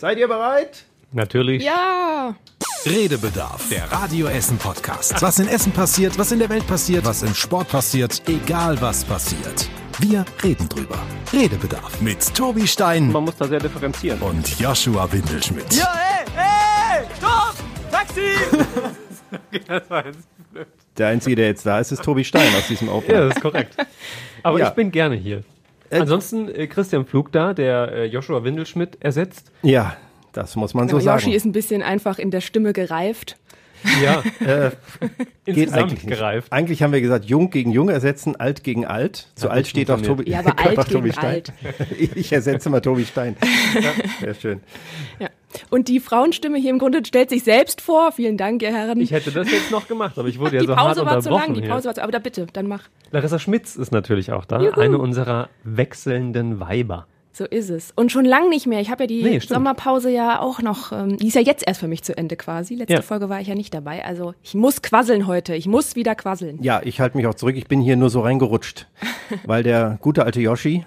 Seid ihr bereit? Natürlich. Ja. Redebedarf, der Radio Essen Podcast. Was in Essen passiert, was in der Welt passiert, was im Sport passiert, egal was passiert. Wir reden drüber. Redebedarf mit Tobi Stein Man muss da sehr differenzieren. und Joshua Windelschmidt. Ja, ey, ey, stopp! Taxi! Der Einzige, der jetzt da ist, ist Tobi Stein aus diesem Ja, Opener. das ist korrekt. Aber Ja. ich bin gerne hier. Ansonsten äh, Christian Pflug da, der äh, Joshua Windelschmidt ersetzt. Ja, das muss man so Genau, Yoshi sagen. ist ein bisschen einfach in der Stimme gereift. Ja, Äh, geht insgesamt eigentlich nicht. gereift. Eigentlich haben wir gesagt, jung gegen jung ersetzen, alt gegen alt. Zu Ja, alt steht auch Tobi. Ja, aber alt auch Tobi gegen Stein. alt. Ich ersetze mal Tobi Stein. Sehr schön. Ja. Und die Frauenstimme hier im Grunde stellt sich selbst vor. Vielen Dank, ihr Herren. Ich hätte das jetzt noch gemacht, aber ich wurde ja die so hart Pause war zu lang, die hier. Pause war zu, aber da bitte, dann mach. Larissa Schmitz ist natürlich auch da, Juhu. eine unserer wechselnden Weiber. So ist es. Und schon lang nicht mehr. Ich habe ja die Nee. Sommerpause ja auch noch, ähm, die ist ja jetzt erst für mich zu Ende quasi. Letzte Ja. Folge war ich ja nicht dabei. Also ich muss quasseln heute. Ich muss wieder quasseln. Ja, ich halte mich auch zurück. Ich bin hier nur so reingerutscht, weil der gute alte Yoshi,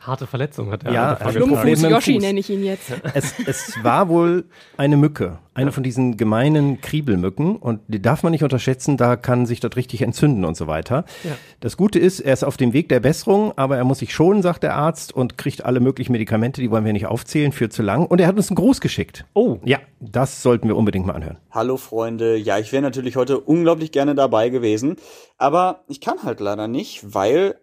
Harte Verletzung hat er. Ja, davon also Yoshi nenne ich ihn jetzt. es, es war wohl eine Mücke, eine von diesen gemeinen Kriebelmücken und die darf man nicht unterschätzen, da kann sich das richtig entzünden und so weiter. Ja. Das Gute ist, er ist auf dem Weg der Besserung, aber er muss sich schonen, sagt der Arzt und kriegt alle möglichen Medikamente, die wollen wir nicht aufzählen, für zu lang und er hat uns einen Gruß geschickt. Oh, Ja, das sollten wir unbedingt mal anhören. Hallo Freunde, ja, ich wäre natürlich heute unglaublich gerne dabei gewesen, aber ich kann halt leider nicht, weil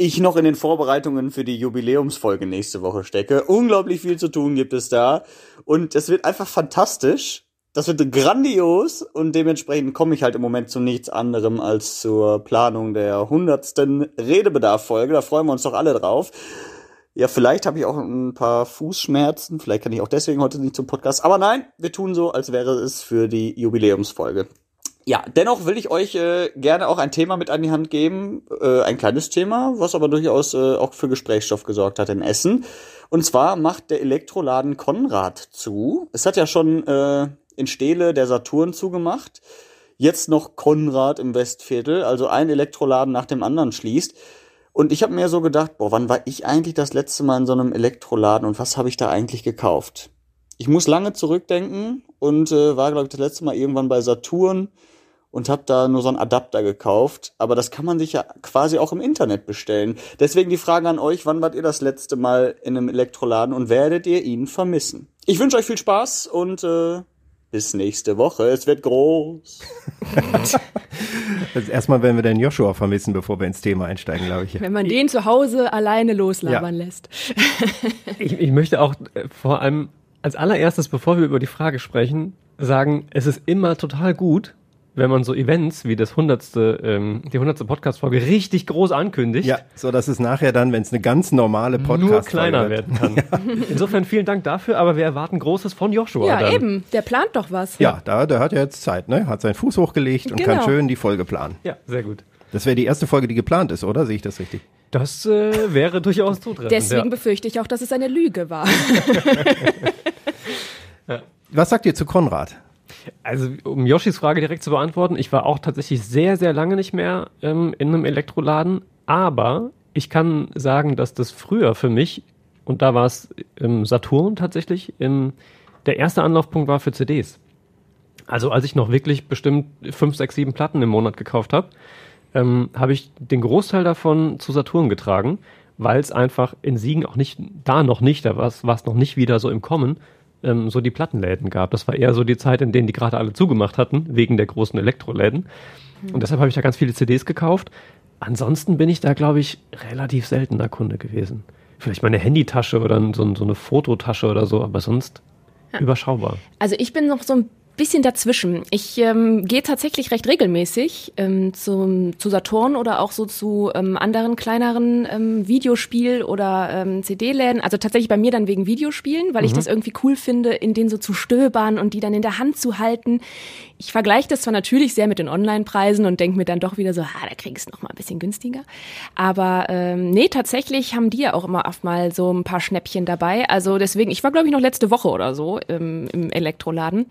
ich noch in den Vorbereitungen für die Jubiläumsfolge nächste Woche stecke. Unglaublich viel zu tun gibt es da und es wird einfach fantastisch. Das wird grandios und dementsprechend komme ich halt im Moment zu nichts anderem als zur Planung der hundertsten Redebedarf-Folge. Da freuen wir uns doch alle drauf. Ja, vielleicht habe ich auch ein paar Fußschmerzen. Vielleicht kann ich auch deswegen heute nicht zum Podcast. Aber nein, wir tun so, als wäre es für die Jubiläumsfolge. Ja, dennoch will ich euch äh, gerne auch ein Thema mit an die Hand geben. Äh, ein kleines Thema, was aber durchaus äh, auch für Gesprächsstoff gesorgt hat in Essen. Und zwar macht der Elektroladen Konrad zu. Es hat ja schon äh, in Steele der Saturn zugemacht. Jetzt noch Konrad im Westviertel. Also ein Elektroladen nach dem anderen schließt. Und ich habe mir so gedacht, boah, wann war ich eigentlich das letzte Mal in so einem Elektroladen und was habe ich da eigentlich gekauft? Ich muss lange zurückdenken und äh, war, glaube ich, das letzte Mal irgendwann bei Saturn und habe da nur so einen Adapter gekauft. Aber das kann man sich ja quasi auch im Internet bestellen. Deswegen die Frage an euch, wann wart ihr das letzte Mal in einem Elektroladen und werdet ihr ihn vermissen? Ich wünsche euch viel Spaß und äh, bis nächste Woche. Es wird groß. Also erstmal werden wir den Joshua vermissen, bevor wir ins Thema einsteigen, glaube ich. Wenn man den zu Hause alleine loslabern lässt. Ich, ich möchte auch äh, vor allem als allererstes, bevor wir über die Frage sprechen, sagen, es ist immer total gut, wenn man so Events wie das hundertste, ähm, die hundertste Podcast-Folge richtig groß ankündigt, Ja, so dass es nachher dann, wenn es eine ganz normale Podcast nur kleiner werden kann. Insofern vielen Dank dafür, aber wir erwarten Großes von Joshua. Ja, dann. eben. Der plant doch was. Ja, da, der hat ja jetzt Zeit, ne? Hat seinen Fuß hochgelegt und Genau. kann schön die Folge planen. Ja, sehr gut. Das wäre die erste Folge, die geplant ist, oder? Sehe ich das richtig? Das äh, wäre durchaus zutreffend. Deswegen ja. befürchte ich auch, dass es eine Lüge war. Was sagt ihr zu Konrad? Also, um Yoshis Frage direkt zu beantworten, ich war auch tatsächlich sehr, sehr lange nicht mehr ähm, in einem Elektroladen, aber ich kann sagen, dass das früher für mich, und da war es im Saturn tatsächlich, im, der erste Anlaufpunkt war für CDs. Also als ich noch wirklich bestimmt fünf, sechs, sieben Platten im Monat gekauft habe, ähm, habe ich den Großteil davon zu Saturn getragen, weil es einfach in Siegen auch nicht, da noch nicht, da war es noch nicht wieder so im Kommen, ähm, so die Plattenläden gab. Das war eher so die Zeit, in denen die gerade alle zugemacht hatten, wegen der großen Elektroläden. Und deshalb habe ich da ganz viele CDs gekauft. Ansonsten bin ich da, glaube ich, relativ seltener Kunde gewesen. Vielleicht meine Handytasche oder so, so eine Fototasche oder so, aber sonst überschaubar. Also ich bin noch so ein bisschen dazwischen. Ich ähm, gehe tatsächlich recht regelmäßig ähm, zum, zu Saturn oder auch so zu ähm, anderen kleineren ähm, Videospiel- oder ähm, CD-Läden. Also tatsächlich bei mir dann wegen Videospielen, weil ich das irgendwie cool finde, in denen so zu stöbern und die dann in der Hand zu halten. Ich vergleiche das zwar natürlich sehr mit den Online-Preisen und denke mir dann doch wieder so, ha, da kriegst du noch mal ein bisschen günstiger. Aber ähm, nee, tatsächlich haben die ja auch immer oft mal so ein paar Schnäppchen dabei. Also deswegen, ich war glaube ich noch letzte Woche oder so ähm, im Elektroladen.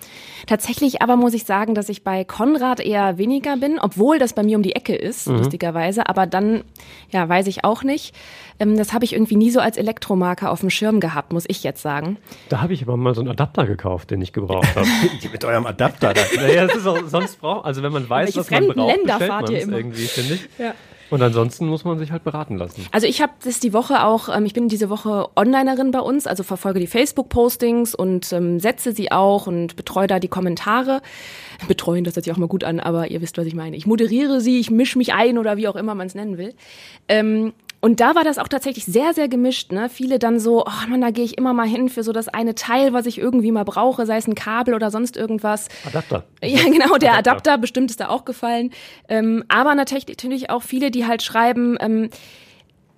Tatsächlich aber muss ich sagen, dass ich bei Konrad eher weniger bin, obwohl das bei mir um die Ecke ist, mhm. lustigerweise. Aber dann, ja, weiß ich auch nicht. Ähm, das habe ich irgendwie nie so als Elektromarke auf dem Schirm gehabt, muss ich jetzt sagen. Da habe ich aber mal so einen Adapter gekauft, den ich gebraucht habe. Mit eurem Adapter. Da. Naja, das ist auch, sonst braucht, also wenn man weiß, was man braucht, Länder bestellt man es irgendwie, finde ich. Ja. Und ansonsten muss man sich halt beraten lassen. Also ich habe das die Woche auch, ähm, ich bin diese Woche Onlinerin bei uns, also verfolge die Facebook-Postings und ähm, setze sie auch und betreue da die Kommentare. Betreuen, das hört sich auch mal gut an, aber ihr wisst, was ich meine. Ich moderiere sie, ich mische mich ein oder wie auch immer man es nennen will. Ähm, und da war das auch tatsächlich sehr, sehr gemischt. Ne? Viele dann so, oh man, da gehe ich immer mal hin für so das eine Teil, was ich irgendwie mal brauche, sei es ein Kabel oder sonst irgendwas. Adapter. Ja, genau, der Adapter, Adapter bestimmt ist da auch gefallen. Ähm, aber natürlich auch viele, die halt schreiben, ähm,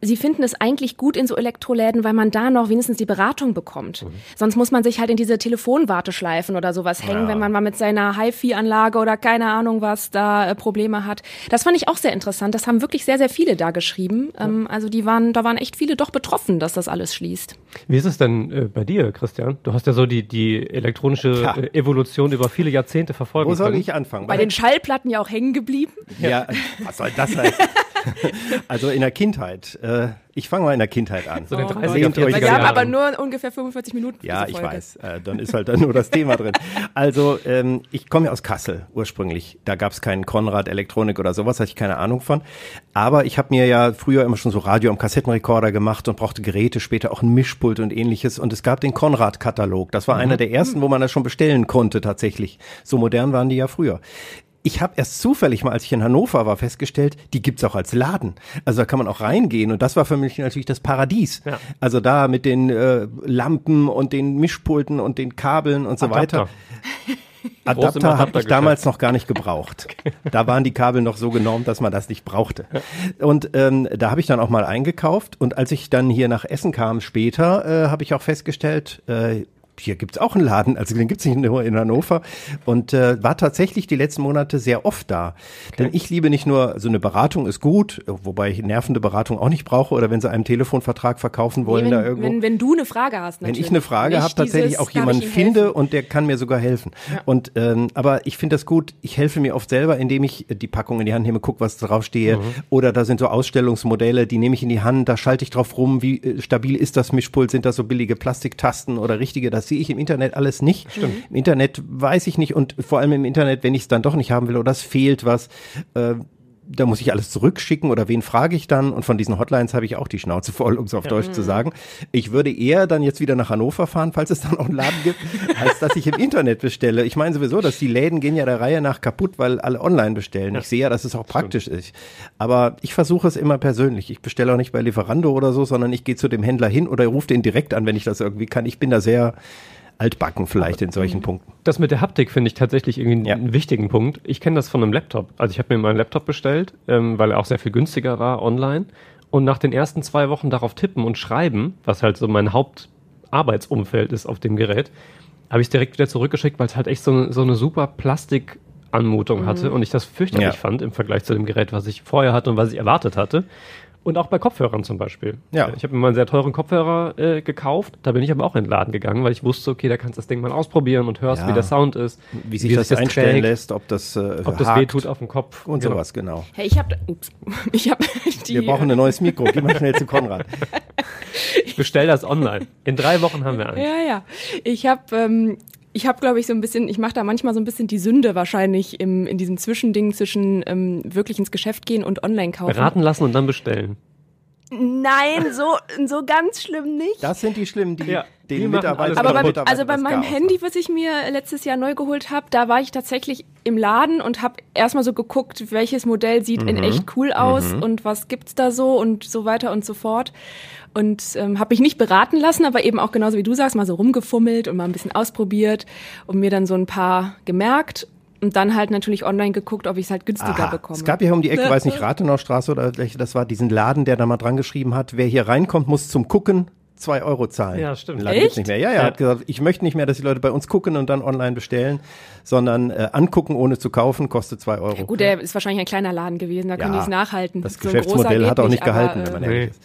Sie finden es eigentlich gut in so Elektroläden, weil man da noch wenigstens die Beratung bekommt. Mhm. Sonst muss man sich halt in diese Telefonwarteschleifen oder sowas hängen, ja. wenn man mal mit seiner HiFi-Anlage oder keine Ahnung was da äh, Probleme hat. Das fand ich auch sehr interessant. Das haben wirklich sehr, sehr viele da geschrieben. Ja. Ähm, also die waren, da waren echt viele doch betroffen, dass das alles schließt. Wie ist es denn äh, bei dir, Christian? Du hast ja so die, die elektronische äh, Evolution über viele Jahrzehnte verfolgt. Wo soll ich anfangen? Bei den Schallplatten ja auch hängen geblieben. Ja, was soll das heißen? also in der Kindheit. Äh, ich fange mal in der Kindheit an. So oh, 30er, Wir haben aber nur ungefähr 45 Minuten. Ja, ich weiß. Äh, dann ist halt dann nur das Thema drin. Also ähm, ich komme ja aus Kassel ursprünglich. Da gab es keinen Konrad Elektronik oder sowas, hatte ich keine Ahnung von. Aber ich habe mir ja früher immer schon so Radio am Kassettenrekorder gemacht und brauchte Geräte, später auch ein Mischpult und ähnliches. Und es gab den Konrad-Katalog. Das war mhm. einer der ersten, wo man das schon bestellen konnte tatsächlich. So modern waren die ja früher ich habe erst zufällig mal, als ich in Hannover war, festgestellt, die gibt's auch als Laden. Also da kann man auch reingehen und das war für mich natürlich das Paradies. Ja. Also da mit den äh, Lampen und den Mischpulten und den Kabeln und so Adapter. weiter. Adapter habe ich damals noch gar nicht gebraucht. Da waren die Kabel noch so genormt, dass man das nicht brauchte. Und ähm, da habe ich dann auch mal eingekauft. Und als ich dann hier nach Essen kam später, äh, habe ich auch festgestellt, äh, hier gibt's auch einen Laden, also den gibt's nicht nur in Hannover und äh, war tatsächlich die letzten Monate sehr oft da. Okay. Denn ich liebe nicht nur, so eine Beratung ist gut, wobei ich nervende Beratung auch nicht brauche oder wenn sie einen Telefonvertrag verkaufen wollen nee, wenn, da irgendwo. Wenn, wenn du eine Frage hast, natürlich. Wenn ich eine Frage habe, tatsächlich auch jemanden finde helfen. und der kann mir sogar helfen. Ja. Und ähm, aber ich finde das gut, ich helfe mir oft selber, indem ich die Packung in die Hand nehme, guck, was draufstehe. Mhm. Oder da sind so Ausstellungsmodelle, die nehme ich in die Hand, da schalte ich drauf rum, wie äh, stabil ist das Mischpult, sind das so billige Plastiktasten oder richtige, das sehe ich im Internet alles nicht. Stimmt. Im Internet weiß ich nicht und vor allem im Internet, wenn ich es dann doch nicht haben will oder es fehlt was, äh, da muss ich alles zurückschicken oder wen frage ich dann? Und von diesen Hotlines habe ich auch die Schnauze voll, um es auf ja. Deutsch zu sagen. Ich würde eher dann jetzt wieder nach Hannover fahren, falls es dann auch einen Laden gibt, als dass ich im Internet bestelle. Ich meine sowieso, dass die Läden gehen ja der Reihe nach kaputt, weil alle online bestellen. Ja. Ich sehe ja, dass es auch praktisch Stimmt. ist. Aber ich versuche es immer persönlich. Ich bestelle auch nicht bei Lieferando oder so, sondern ich gehe zu dem Händler hin oder rufe den direkt an, wenn ich das irgendwie kann. Ich bin da sehr altbacken vielleicht in solchen Punkten. Das mit der Haptik finde ich tatsächlich irgendwie ja. einen wichtigen Punkt. Ich kenne das von einem Laptop. Also ich habe mir meinen Laptop bestellt, ähm, weil er auch sehr viel günstiger war online. Und nach den ersten zwei Wochen darauf tippen und schreiben, was halt so mein Hauptarbeitsumfeld ist auf dem Gerät, habe ich es direkt wieder zurückgeschickt, weil es halt echt so, so eine super Plastikanmutung mhm. hatte und ich das fürchterlich ja. fand im Vergleich zu dem Gerät, was ich vorher hatte und was ich erwartet hatte. Und auch bei Kopfhörern zum Beispiel. Ja. Ich habe mir mal einen sehr teuren Kopfhörer äh, gekauft. Da bin ich aber auch in den Laden gegangen, weil ich wusste, okay, da kannst du das Ding mal ausprobieren und hörst, ja. wie der Sound ist. Wie sich wie das, das einstellen trägt, lässt, ob das äh, Ob das wehtut auf dem Kopf. Und genau. sowas, genau. Hey, ich habe ich hab die, Wir brauchen ein neues Mikro. Geh mal schnell zu Konrad. ich bestell das online. In drei Wochen haben wir eins. Ja, ja. Ich habe ähm, ich habe, glaube ich, so ein bisschen, ich mache da manchmal so ein bisschen die Sünde wahrscheinlich im, in diesem Zwischending zwischen ähm, wirklich ins Geschäft gehen und online kaufen. Beraten lassen und dann bestellen. Nein, so, so ganz schlimm nicht. Das sind die schlimmen, die ja, den Mitarbeiter Aber beim, also bei meinem Handy, was ich mir letztes Jahr neu geholt habe, da war ich tatsächlich im Laden und habe erstmal so geguckt, welches Modell sieht mhm. in echt cool aus mhm. und was gibt's da so und so weiter und so fort und ähm, habe mich nicht beraten lassen, aber eben auch genauso wie du sagst, mal so rumgefummelt und mal ein bisschen ausprobiert und mir dann so ein paar gemerkt und dann halt natürlich online geguckt, ob ich es halt günstiger Aha. bekomme. Es gab ja um die Ecke, weiß nicht, Rathenaustraße oder welche das war, diesen Laden, der da mal dran geschrieben hat, wer hier reinkommt, muss zum Gucken zwei Euro zahlen. Ja, stimmt. Laden gibt's nicht mehr. Ja, ja, Ja. hat gesagt, ich möchte nicht mehr, dass die Leute bei uns gucken und dann online bestellen, sondern äh, angucken ohne zu kaufen, kostet zwei Euro. Gut, der ist wahrscheinlich ein kleiner Laden gewesen, da können Ja, die es nachhalten. Das So Geschäftsmodell hat auch nicht aber, gehalten, äh, wenn man Nee. ehrlich ist.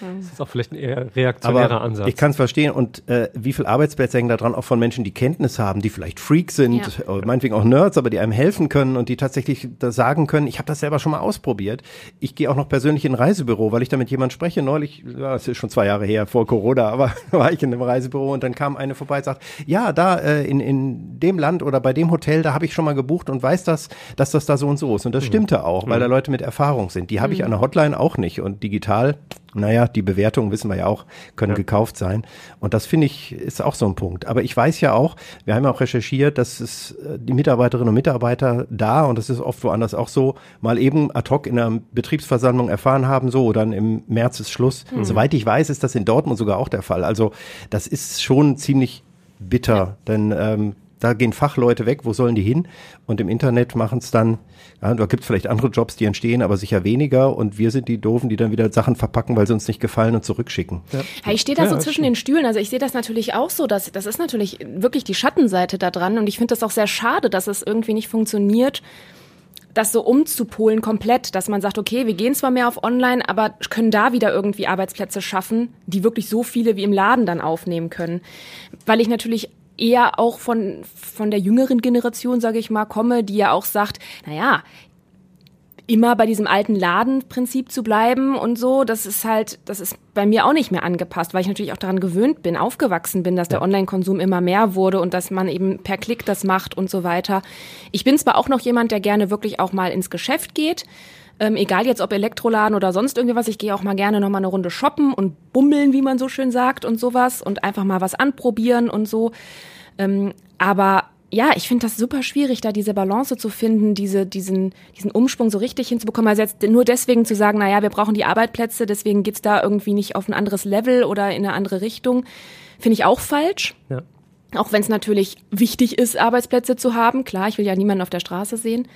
Das ist auch vielleicht ein eher reaktionärer Aber Ansatz. ich kann es verstehen und äh, wie viel Arbeitsplätze hängen da dran, auch von Menschen, die Kenntnis haben, die vielleicht Freaks sind, Ja. oder meinetwegen auch Nerds, aber die einem helfen können und die tatsächlich da sagen können, ich habe das selber schon mal ausprobiert. Ich gehe auch noch persönlich in ein Reisebüro, weil ich da mit jemand spreche. Neulich, ja, das ist schon zwei Jahre her, vor Corona, aber war ich in einem Reisebüro und dann kam eine vorbei und sagt, ja, da äh, in, in dem Land oder bei dem Hotel, da habe ich schon mal gebucht und weiß das, dass das da so und so ist. Und das stimmte auch, weil da Leute mit Erfahrung sind. Die habe ich an der Hotline auch nicht und digital naja, die Bewertungen wissen wir ja auch, können gekauft sein. Und das finde ich ist auch so ein Punkt. Aber ich weiß ja auch, wir haben ja auch recherchiert, dass es äh, die Mitarbeiterinnen und Mitarbeiter da, und das ist oft woanders auch so, mal eben ad hoc in einer Betriebsversammlung erfahren haben, so, dann im März ist Schluss. Soweit ich weiß, ist das in Dortmund sogar auch der Fall. Also das ist schon ziemlich bitter, denn ähm, da gehen Fachleute weg, wo sollen die hin? Und im Internet machen es dann, ja, da gibt es vielleicht andere Jobs, die entstehen, aber sicher weniger. Und wir sind die Doofen, die dann wieder Sachen verpacken, weil sie uns nicht gefallen und zurückschicken. Ja, ich stehe da Ja, so zwischen den Stühlen. Also ich sehe das natürlich auch so. Dass, das ist natürlich wirklich die Schattenseite da dran. Und ich finde das auch sehr schade, dass es irgendwie nicht funktioniert, das so umzupolen komplett, dass man sagt, okay, wir gehen zwar mehr auf Online, aber können da wieder irgendwie Arbeitsplätze schaffen, die wirklich so viele wie im Laden dann aufnehmen können. Weil ich natürlich eher auch von, von der jüngeren Generation, sage ich mal, komme, die ja auch sagt, naja, immer bei diesem alten Ladenprinzip zu bleiben und so, das ist halt, das ist bei mir auch nicht mehr angepasst, weil ich natürlich auch daran gewöhnt bin, aufgewachsen bin, dass der Online-Konsum immer mehr wurde und dass man eben per Klick das macht und so weiter. Ich bin zwar auch noch jemand, der gerne wirklich auch mal ins Geschäft geht, ähm, egal jetzt ob Elektroladen oder sonst irgendwie was, ich gehe auch mal gerne noch mal eine Runde shoppen und bummeln, wie man so schön sagt und sowas und einfach mal was anprobieren und so. Ähm, aber ja, ich finde das super schwierig, da diese Balance zu finden, diese, diesen, diesen Umschwung so richtig hinzubekommen. Also jetzt nur deswegen zu sagen, naja, wir brauchen die Arbeitsplätze, deswegen geht's da irgendwie nicht auf ein anderes Level oder in eine andere Richtung, finde ich auch falsch. Ja. Auch wenn es natürlich wichtig ist, Arbeitsplätze zu haben. Klar, ich will ja niemanden auf der Straße sehen.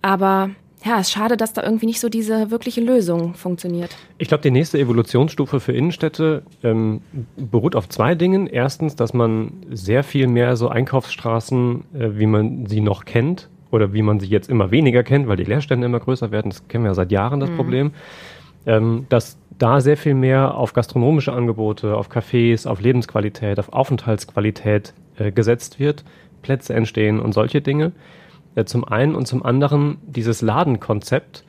Aber ja, es ist schade, dass da irgendwie nicht so diese wirkliche Lösung funktioniert. Ich glaube, die nächste Evolutionsstufe für Innenstädte ähm, beruht auf zwei Dingen. Erstens, dass man sehr viel mehr so Einkaufsstraßen, äh, wie man sie noch kennt, oder wie man sie jetzt immer weniger kennt, weil die Leerstände immer größer werden. Das kennen wir ja seit Jahren, das Problem. Ähm, dass da sehr viel mehr auf gastronomische Angebote, auf Cafés, auf Lebensqualität, auf Aufenthaltsqualität äh, gesetzt wird, Plätze entstehen und solche Dinge. Äh, zum einen und zum anderen dieses Ladenkonzept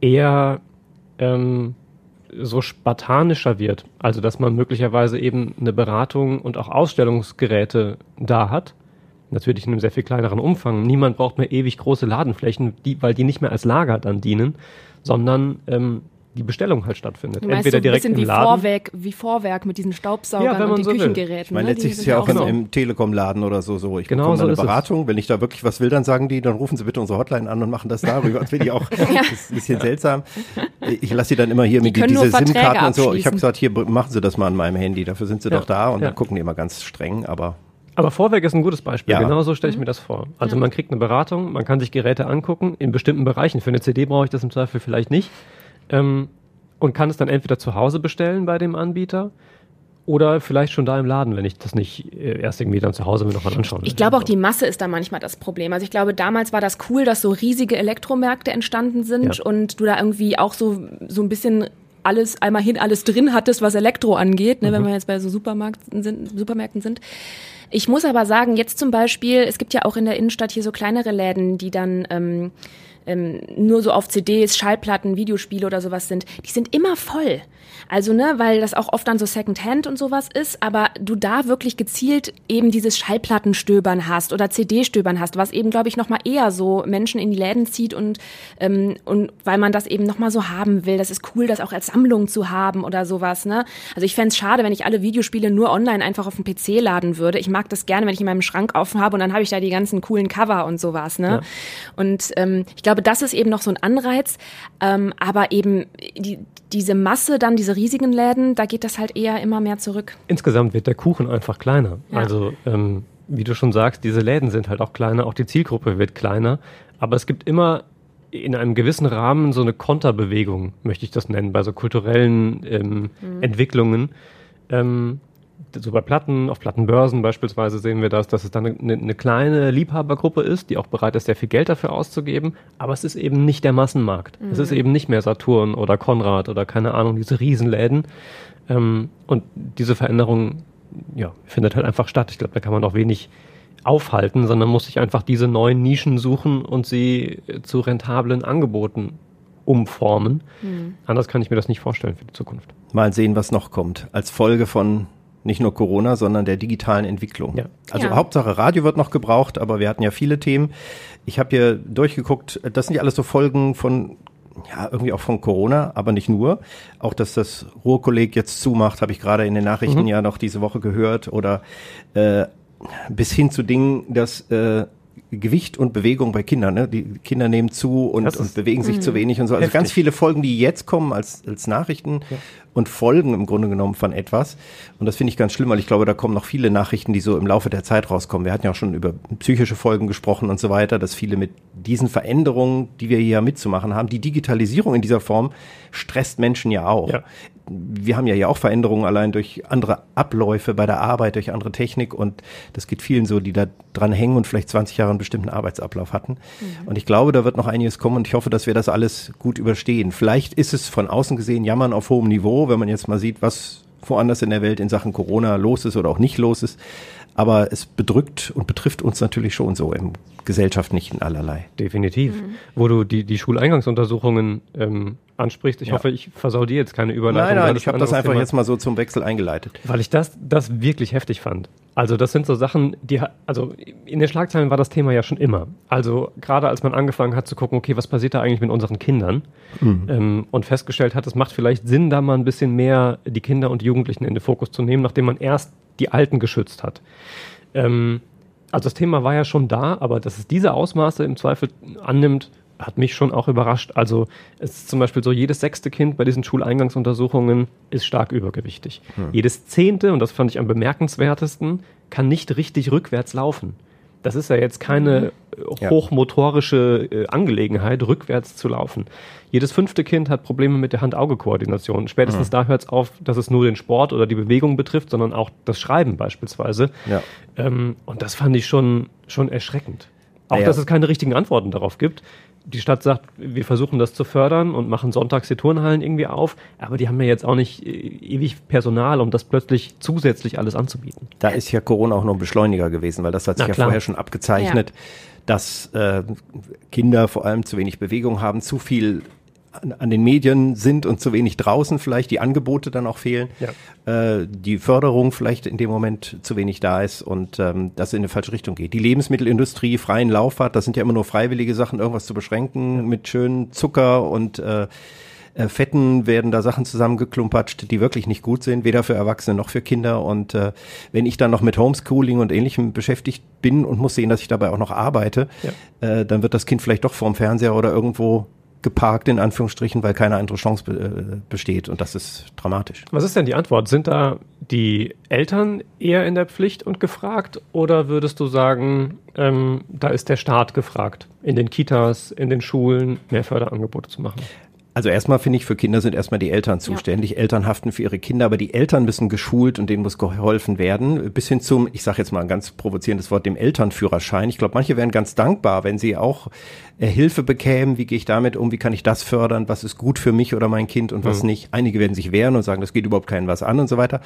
eher ähm, so spartanischer wird. Also dass man möglicherweise eben eine Beratung und auch Ausstellungsgeräte da hat. Natürlich in einem sehr viel kleineren Umfang. Niemand braucht mehr ewig große Ladenflächen, die, weil die nicht mehr als Lager dann dienen, sondern ähm, die Bestellung halt stattfindet. Du meinst Entweder so ein direkt bisschen im wie Laden. Vorwerk, wie Vorwerk mit diesen Staubsaugern Ja, wenn man und den so will. Küchengeräten. Ich meine, ne? letztlich ist ja auch so. im, Telekom-Laden oder so so. Ich Genau bekomme so eine ist es. Beratung. Wenn ich da wirklich was will, dann sagen die, dann rufen sie bitte unsere Hotline an und machen das darüber. Das finde ich auch das ist ein bisschen seltsam. Ich lasse sie dann immer hier mit die, können diese SIM-Karten und so. Ich habe gesagt, hier machen Sie das mal an meinem Handy. Dafür sind Sie Ja, doch da. Und ja. dann gucken die immer ganz streng. Aber Aber Vorwerk ist ein gutes Beispiel. Ja. Genau so stelle ich mir das vor. Also man kriegt eine Beratung, man kann sich Geräte angucken, in bestimmten Bereichen. Für eine CD brauche ich das im Zweifel vielleicht nicht. Ähm, und kann es dann entweder zu Hause bestellen bei dem Anbieter oder vielleicht schon da im Laden, wenn ich das nicht äh, erst irgendwie dann zu Hause mir noch mal anschauen will. Ich glaube auch die Masse ist da manchmal das Problem. Also ich glaube, damals war das cool, dass so riesige Elektromärkte entstanden sind Ja. und du da irgendwie auch so, so ein bisschen alles einmal hin alles drin hattest, was Elektro angeht, ne, wenn wir jetzt bei so Supermärkten sind, Supermärkten sind. Ich muss aber sagen, jetzt zum Beispiel, es gibt ja auch in der Innenstadt hier so kleinere Läden, die dann ähm, ähm, nur so auf CDs, Schallplatten, Videospiele oder sowas sind, die sind immer voll. Also, ne, weil das auch oft dann so Secondhand und sowas ist, aber du da wirklich gezielt eben dieses Schallplattenstöbern hast oder CD-Stöbern hast, was eben, glaube ich, nochmal eher so Menschen in die Läden zieht und, ähm, und weil man das eben nochmal so haben will. Das ist cool, das auch als Sammlung zu haben oder sowas, ne? Also ich fänd's schade, wenn ich alle Videospiele nur online einfach auf dem PC laden würde. Ich mag das gerne, wenn ich in meinem Schrank offen habe und dann habe ich da die ganzen coolen Cover und sowas, ne? Ja. Und ähm, ich glaube, das ist eben noch so ein Anreiz. Ähm, aber eben die, diese Masse, dann diese riesigen Läden, da geht das halt eher immer mehr zurück. Insgesamt wird der Kuchen einfach kleiner. Ja. Also, ähm, wie du schon sagst, diese Läden sind halt auch kleiner, auch die Zielgruppe wird kleiner. Aber es gibt immer in einem gewissen Rahmen so eine Konterbewegung, möchte ich das nennen, bei so kulturellen ähm, Entwicklungen, Ähm, so bei Platten, auf Plattenbörsen beispielsweise sehen wir das, dass es dann eine, eine, kleine Liebhabergruppe ist, die auch bereit ist, sehr viel Geld dafür auszugeben, aber es ist eben nicht der Massenmarkt. Mhm. Es ist eben nicht mehr Saturn oder Konrad oder keine Ahnung, diese Riesenläden. Ähm, und diese Veränderung, ja, findet halt einfach statt. Ich glaube, da kann man auch wenig aufhalten, sondern muss sich einfach diese neuen Nischen suchen und sie zu rentablen Angeboten umformen. Mhm. Anders kann ich mir das nicht vorstellen für die Zukunft. Mal sehen, was noch kommt. Als Folge von nicht nur Corona, sondern der digitalen Entwicklung. Ja. Also ja. Hauptsache Radio wird noch gebraucht, aber wir hatten ja viele Themen. Ich habe hier durchgeguckt, das sind ja alles so Folgen von ja, irgendwie auch von Corona, aber nicht nur. Auch, dass das Ruhrkolleg jetzt zumacht, habe ich gerade in den Nachrichten mhm. ja noch diese Woche gehört. Oder äh, bis hin zu Dingen, dass äh, Gewicht und Bewegung bei Kindern. Ne? Die Kinder nehmen zu und, und bewegen sich mh. zu wenig und so. Also heftig. ganz viele Folgen, die jetzt kommen als, als Nachrichten ja. und Folgen im Grunde genommen von etwas. Und das finde ich ganz schlimm, weil ich glaube, da kommen noch viele Nachrichten, die so im Laufe der Zeit rauskommen. Wir hatten ja auch schon über psychische Folgen gesprochen und so weiter, dass viele mit diesen Veränderungen, die wir hier mitzumachen haben, die Digitalisierung in dieser Form stresst Menschen ja auch. Ja wir haben ja hier auch Veränderungen allein durch andere Abläufe bei der Arbeit, durch andere Technik und das geht vielen so, die da dran hängen und vielleicht 20 Jahre einen bestimmten Arbeitsablauf hatten. Mhm. Und ich glaube, da wird noch einiges kommen und ich hoffe, dass wir das alles gut überstehen. Vielleicht ist es von außen gesehen Jammern auf hohem Niveau, wenn man jetzt mal sieht, was woanders in der Welt in Sachen Corona los ist oder auch nicht los ist. Aber es bedrückt und betrifft uns natürlich schon so im gesellschaftlichen allerlei. Definitiv. Mhm. Wo du die, die Schuleingangsuntersuchungen ähm, ansprichst, ich ja. hoffe, ich versau dir jetzt keine Überleitung. Nein, nein, ich habe das einfach Thema, jetzt mal so zum Wechsel eingeleitet. Weil ich das, das wirklich heftig fand. Also das sind so Sachen, die, also in den Schlagzeilen war das Thema ja schon immer. Also gerade als man angefangen hat zu gucken, okay, was passiert da eigentlich mit unseren Kindern? Mhm. Ähm, und festgestellt hat, es macht vielleicht Sinn, da mal ein bisschen mehr die Kinder und Jugendlichen in den Fokus zu nehmen, nachdem man erst die Alten geschützt hat. Ähm, also das Thema war ja schon da, aber dass es diese Ausmaße im Zweifel annimmt, hat mich schon auch überrascht. Also es ist zum Beispiel so, jedes sechste Kind bei diesen Schuleingangsuntersuchungen ist stark übergewichtig. Hm. Jedes zehnte, und das fand ich am bemerkenswertesten, kann nicht richtig rückwärts laufen. Das ist ja jetzt keine mhm. hochmotorische äh, Angelegenheit, rückwärts zu laufen. Jedes fünfte Kind hat Probleme mit der Hand-Auge-Koordination. Spätestens mhm. da hört es auf, dass es nur den Sport oder die Bewegung betrifft, sondern auch das Schreiben beispielsweise. Ja. Ähm, und das fand ich schon, schon erschreckend. Auch, ja. dass es keine richtigen Antworten darauf gibt die Stadt sagt, wir versuchen das zu fördern und machen sonntags die Turnhallen irgendwie auf, aber die haben ja jetzt auch nicht äh, ewig Personal, um das plötzlich zusätzlich alles anzubieten. Da ist ja Corona auch noch ein Beschleuniger gewesen, weil das hat sich Na, ja klar. vorher schon abgezeichnet, ja. dass äh, Kinder vor allem zu wenig Bewegung haben, zu viel an, an, den Medien sind und zu wenig draußen vielleicht, die Angebote dann auch fehlen, ja. äh, die Förderung vielleicht in dem Moment zu wenig da ist und ähm, das in eine falsche Richtung geht. Die Lebensmittelindustrie, freien Lauf hat, das sind ja immer nur freiwillige Sachen, irgendwas zu beschränken ja. mit schönen Zucker und äh, äh, Fetten werden da Sachen zusammengeklumpatscht, die wirklich nicht gut sind, weder für Erwachsene noch für Kinder. Und äh, wenn ich dann noch mit Homeschooling und ähnlichem beschäftigt bin und muss sehen, dass ich dabei auch noch arbeite, ja. äh, dann wird das Kind vielleicht doch vorm Fernseher oder irgendwo geparkt, in Anführungsstrichen, weil keine andere Chance be äh, besteht. Und das ist dramatisch. Was ist denn die Antwort? Sind da die Eltern eher in der Pflicht und gefragt? Oder würdest du sagen, ähm, da ist der Staat gefragt, in den Kitas, in den Schulen mehr Förderangebote zu machen? Also erstmal finde ich, für Kinder sind erstmal die Eltern zuständig. Ja. Eltern haften für ihre Kinder, aber die Eltern müssen geschult und denen muss geholfen werden. Bis hin zum, ich sage jetzt mal ein ganz provozierendes Wort, dem Elternführerschein. Ich glaube, manche wären ganz dankbar, wenn sie auch äh, Hilfe bekämen. Wie gehe ich damit um? Wie kann ich das fördern? Was ist gut für mich oder mein Kind und was mhm. nicht? Einige werden sich wehren und sagen, das geht überhaupt keinen was an und so weiter.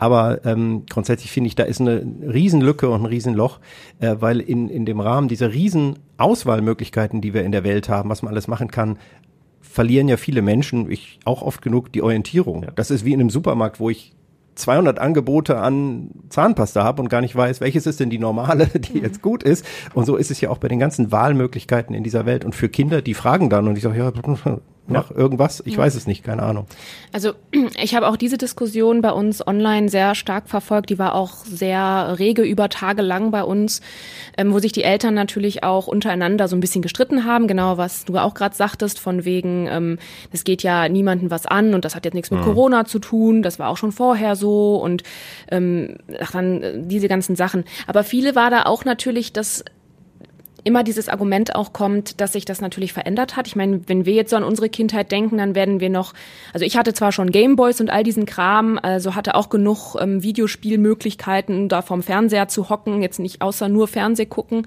Aber ähm, grundsätzlich finde ich, da ist eine Riesenlücke und ein Riesenloch, äh, weil in, in dem Rahmen dieser riesen Auswahlmöglichkeiten, die wir in der Welt haben, was man alles machen kann, verlieren ja viele Menschen, ich auch oft genug, die Orientierung. Ja. Das ist wie in einem Supermarkt, wo ich 200 Angebote an Zahnpasta habe und gar nicht weiß, welches ist denn die normale, die jetzt gut ist. Und so ist es ja auch bei den ganzen Wahlmöglichkeiten in dieser Welt. Und für Kinder, die fragen dann und ich sage, ja, Mach ja. irgendwas? Ich ja. weiß es nicht, keine Ahnung. Also ich habe auch diese Diskussion bei uns online sehr stark verfolgt. Die war auch sehr rege über Tage lang bei uns, ähm, wo sich die Eltern natürlich auch untereinander so ein bisschen gestritten haben. Genau, was du auch gerade sagtest, von wegen, ähm, das geht ja niemandem was an und das hat jetzt nichts mit mhm. Corona zu tun. Das war auch schon vorher so und ähm, ach, dann äh, diese ganzen Sachen. Aber viele war da auch natürlich, dass immer dieses Argument auch kommt, dass sich das natürlich verändert hat. Ich meine, wenn wir jetzt so an unsere Kindheit denken, dann werden wir noch, also ich hatte zwar schon Gameboys und all diesen Kram, also hatte auch genug ähm, Videospielmöglichkeiten, da vorm Fernseher zu hocken, jetzt nicht außer nur Fernseh gucken,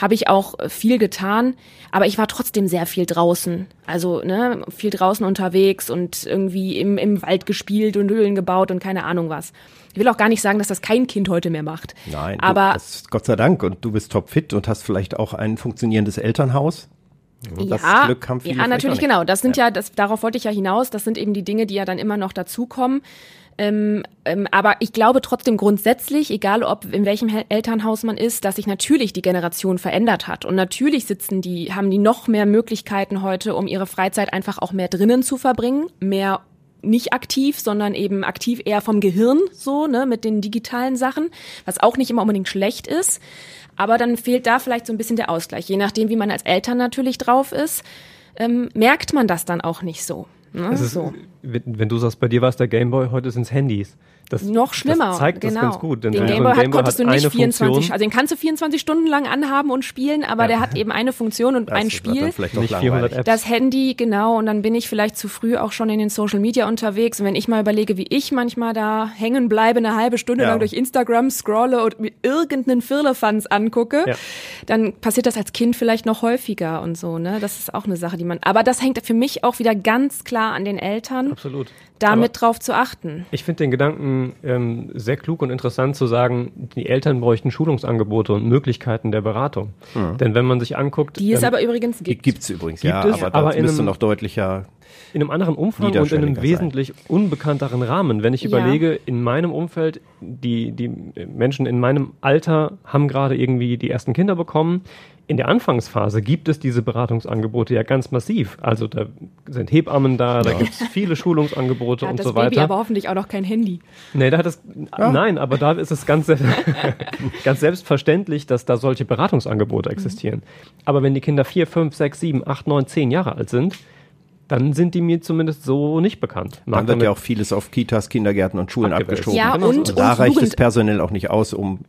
habe ich auch viel getan, aber ich war trotzdem sehr viel draußen. Also ne, viel draußen unterwegs und irgendwie im, im Wald gespielt und Höhlen gebaut und keine Ahnung was. Ich will auch gar nicht sagen, dass das kein Kind heute mehr macht. Nein, aber das, Gott sei Dank. Und du bist topfit und hast vielleicht auch ein funktionierendes Elternhaus. Das ja, ja, natürlich genau. Das sind ja, ja das, darauf wollte ich ja hinaus. Das sind eben die Dinge, die ja dann immer noch dazukommen. Ähm, ähm, aber ich glaube trotzdem grundsätzlich, egal ob in welchem Elternhaus man ist, dass sich natürlich die Generation verändert hat. Und natürlich sitzen die, haben die noch mehr Möglichkeiten heute, um ihre Freizeit einfach auch mehr drinnen zu verbringen, mehr nicht aktiv, sondern eben aktiv eher vom Gehirn, so, ne, mit den digitalen Sachen, was auch nicht immer unbedingt schlecht ist. Aber dann fehlt da vielleicht so ein bisschen der Ausgleich. Je nachdem, wie man als Eltern natürlich drauf ist, ähm, merkt man das dann auch nicht so. Ne? Ist, so. Wenn du sagst, bei dir war es der Gameboy, heute sind es Handys. Das, noch schlimmer. Das zeigt genau. das ganz gut. Denn den Gameboy, Gameboy konntest du nicht 24, also den kannst du 24 Stunden lang anhaben und spielen, aber ja. der hat eben eine Funktion und das ein Spiel. Nicht 400 Apps. Das Handy, genau, und dann bin ich vielleicht zu früh auch schon in den Social Media unterwegs. Und wenn ich mal überlege, wie ich manchmal da hängen bleibe, eine halbe Stunde ja. lang durch Instagram scrolle und mir irgendeinen Firlefanz angucke, ja. dann passiert das als Kind vielleicht noch häufiger und so, ne? Das ist auch eine Sache, die man, aber das hängt für mich auch wieder ganz klar an den Eltern. Absolut damit Aber drauf zu achten. Ich finde den Gedanken ähm, sehr klug und interessant zu sagen, die Eltern bräuchten Schulungsangebote und Möglichkeiten der Beratung. Mhm. Denn wenn man sich anguckt. Die es ähm, aber übrigens gibt. Gibt es übrigens, gibt ja, es, aber, aber da müsste noch deutlicher in einem anderen Umfang und in einem wesentlich sein. unbekannteren Rahmen. Wenn ich ja. überlege, in meinem Umfeld, die, die Menschen in meinem Alter haben gerade irgendwie die ersten Kinder bekommen in der Anfangsphase gibt es diese Beratungsangebote ja ganz massiv. Also da sind Hebammen da, da gibt es viele Schulungsangebote und so weiter. Das Baby aber hoffentlich auch noch kein Handy. Nee, da hat es, ja. nein, aber da ist es ganz, ganz selbstverständlich, dass da solche Beratungsangebote mhm. existieren. Mhm. Aber wenn die Kinder vier, fünf, sechs, sieben, acht, neun, zehn Jahre alt sind, dann sind die mir zumindest so nicht bekannt. Mag dann wird ja auch vieles auf Kitas, Kindergärten und Schulen abgeschoben. Ja, und, und, da reicht Jugend es personell auch nicht aus, um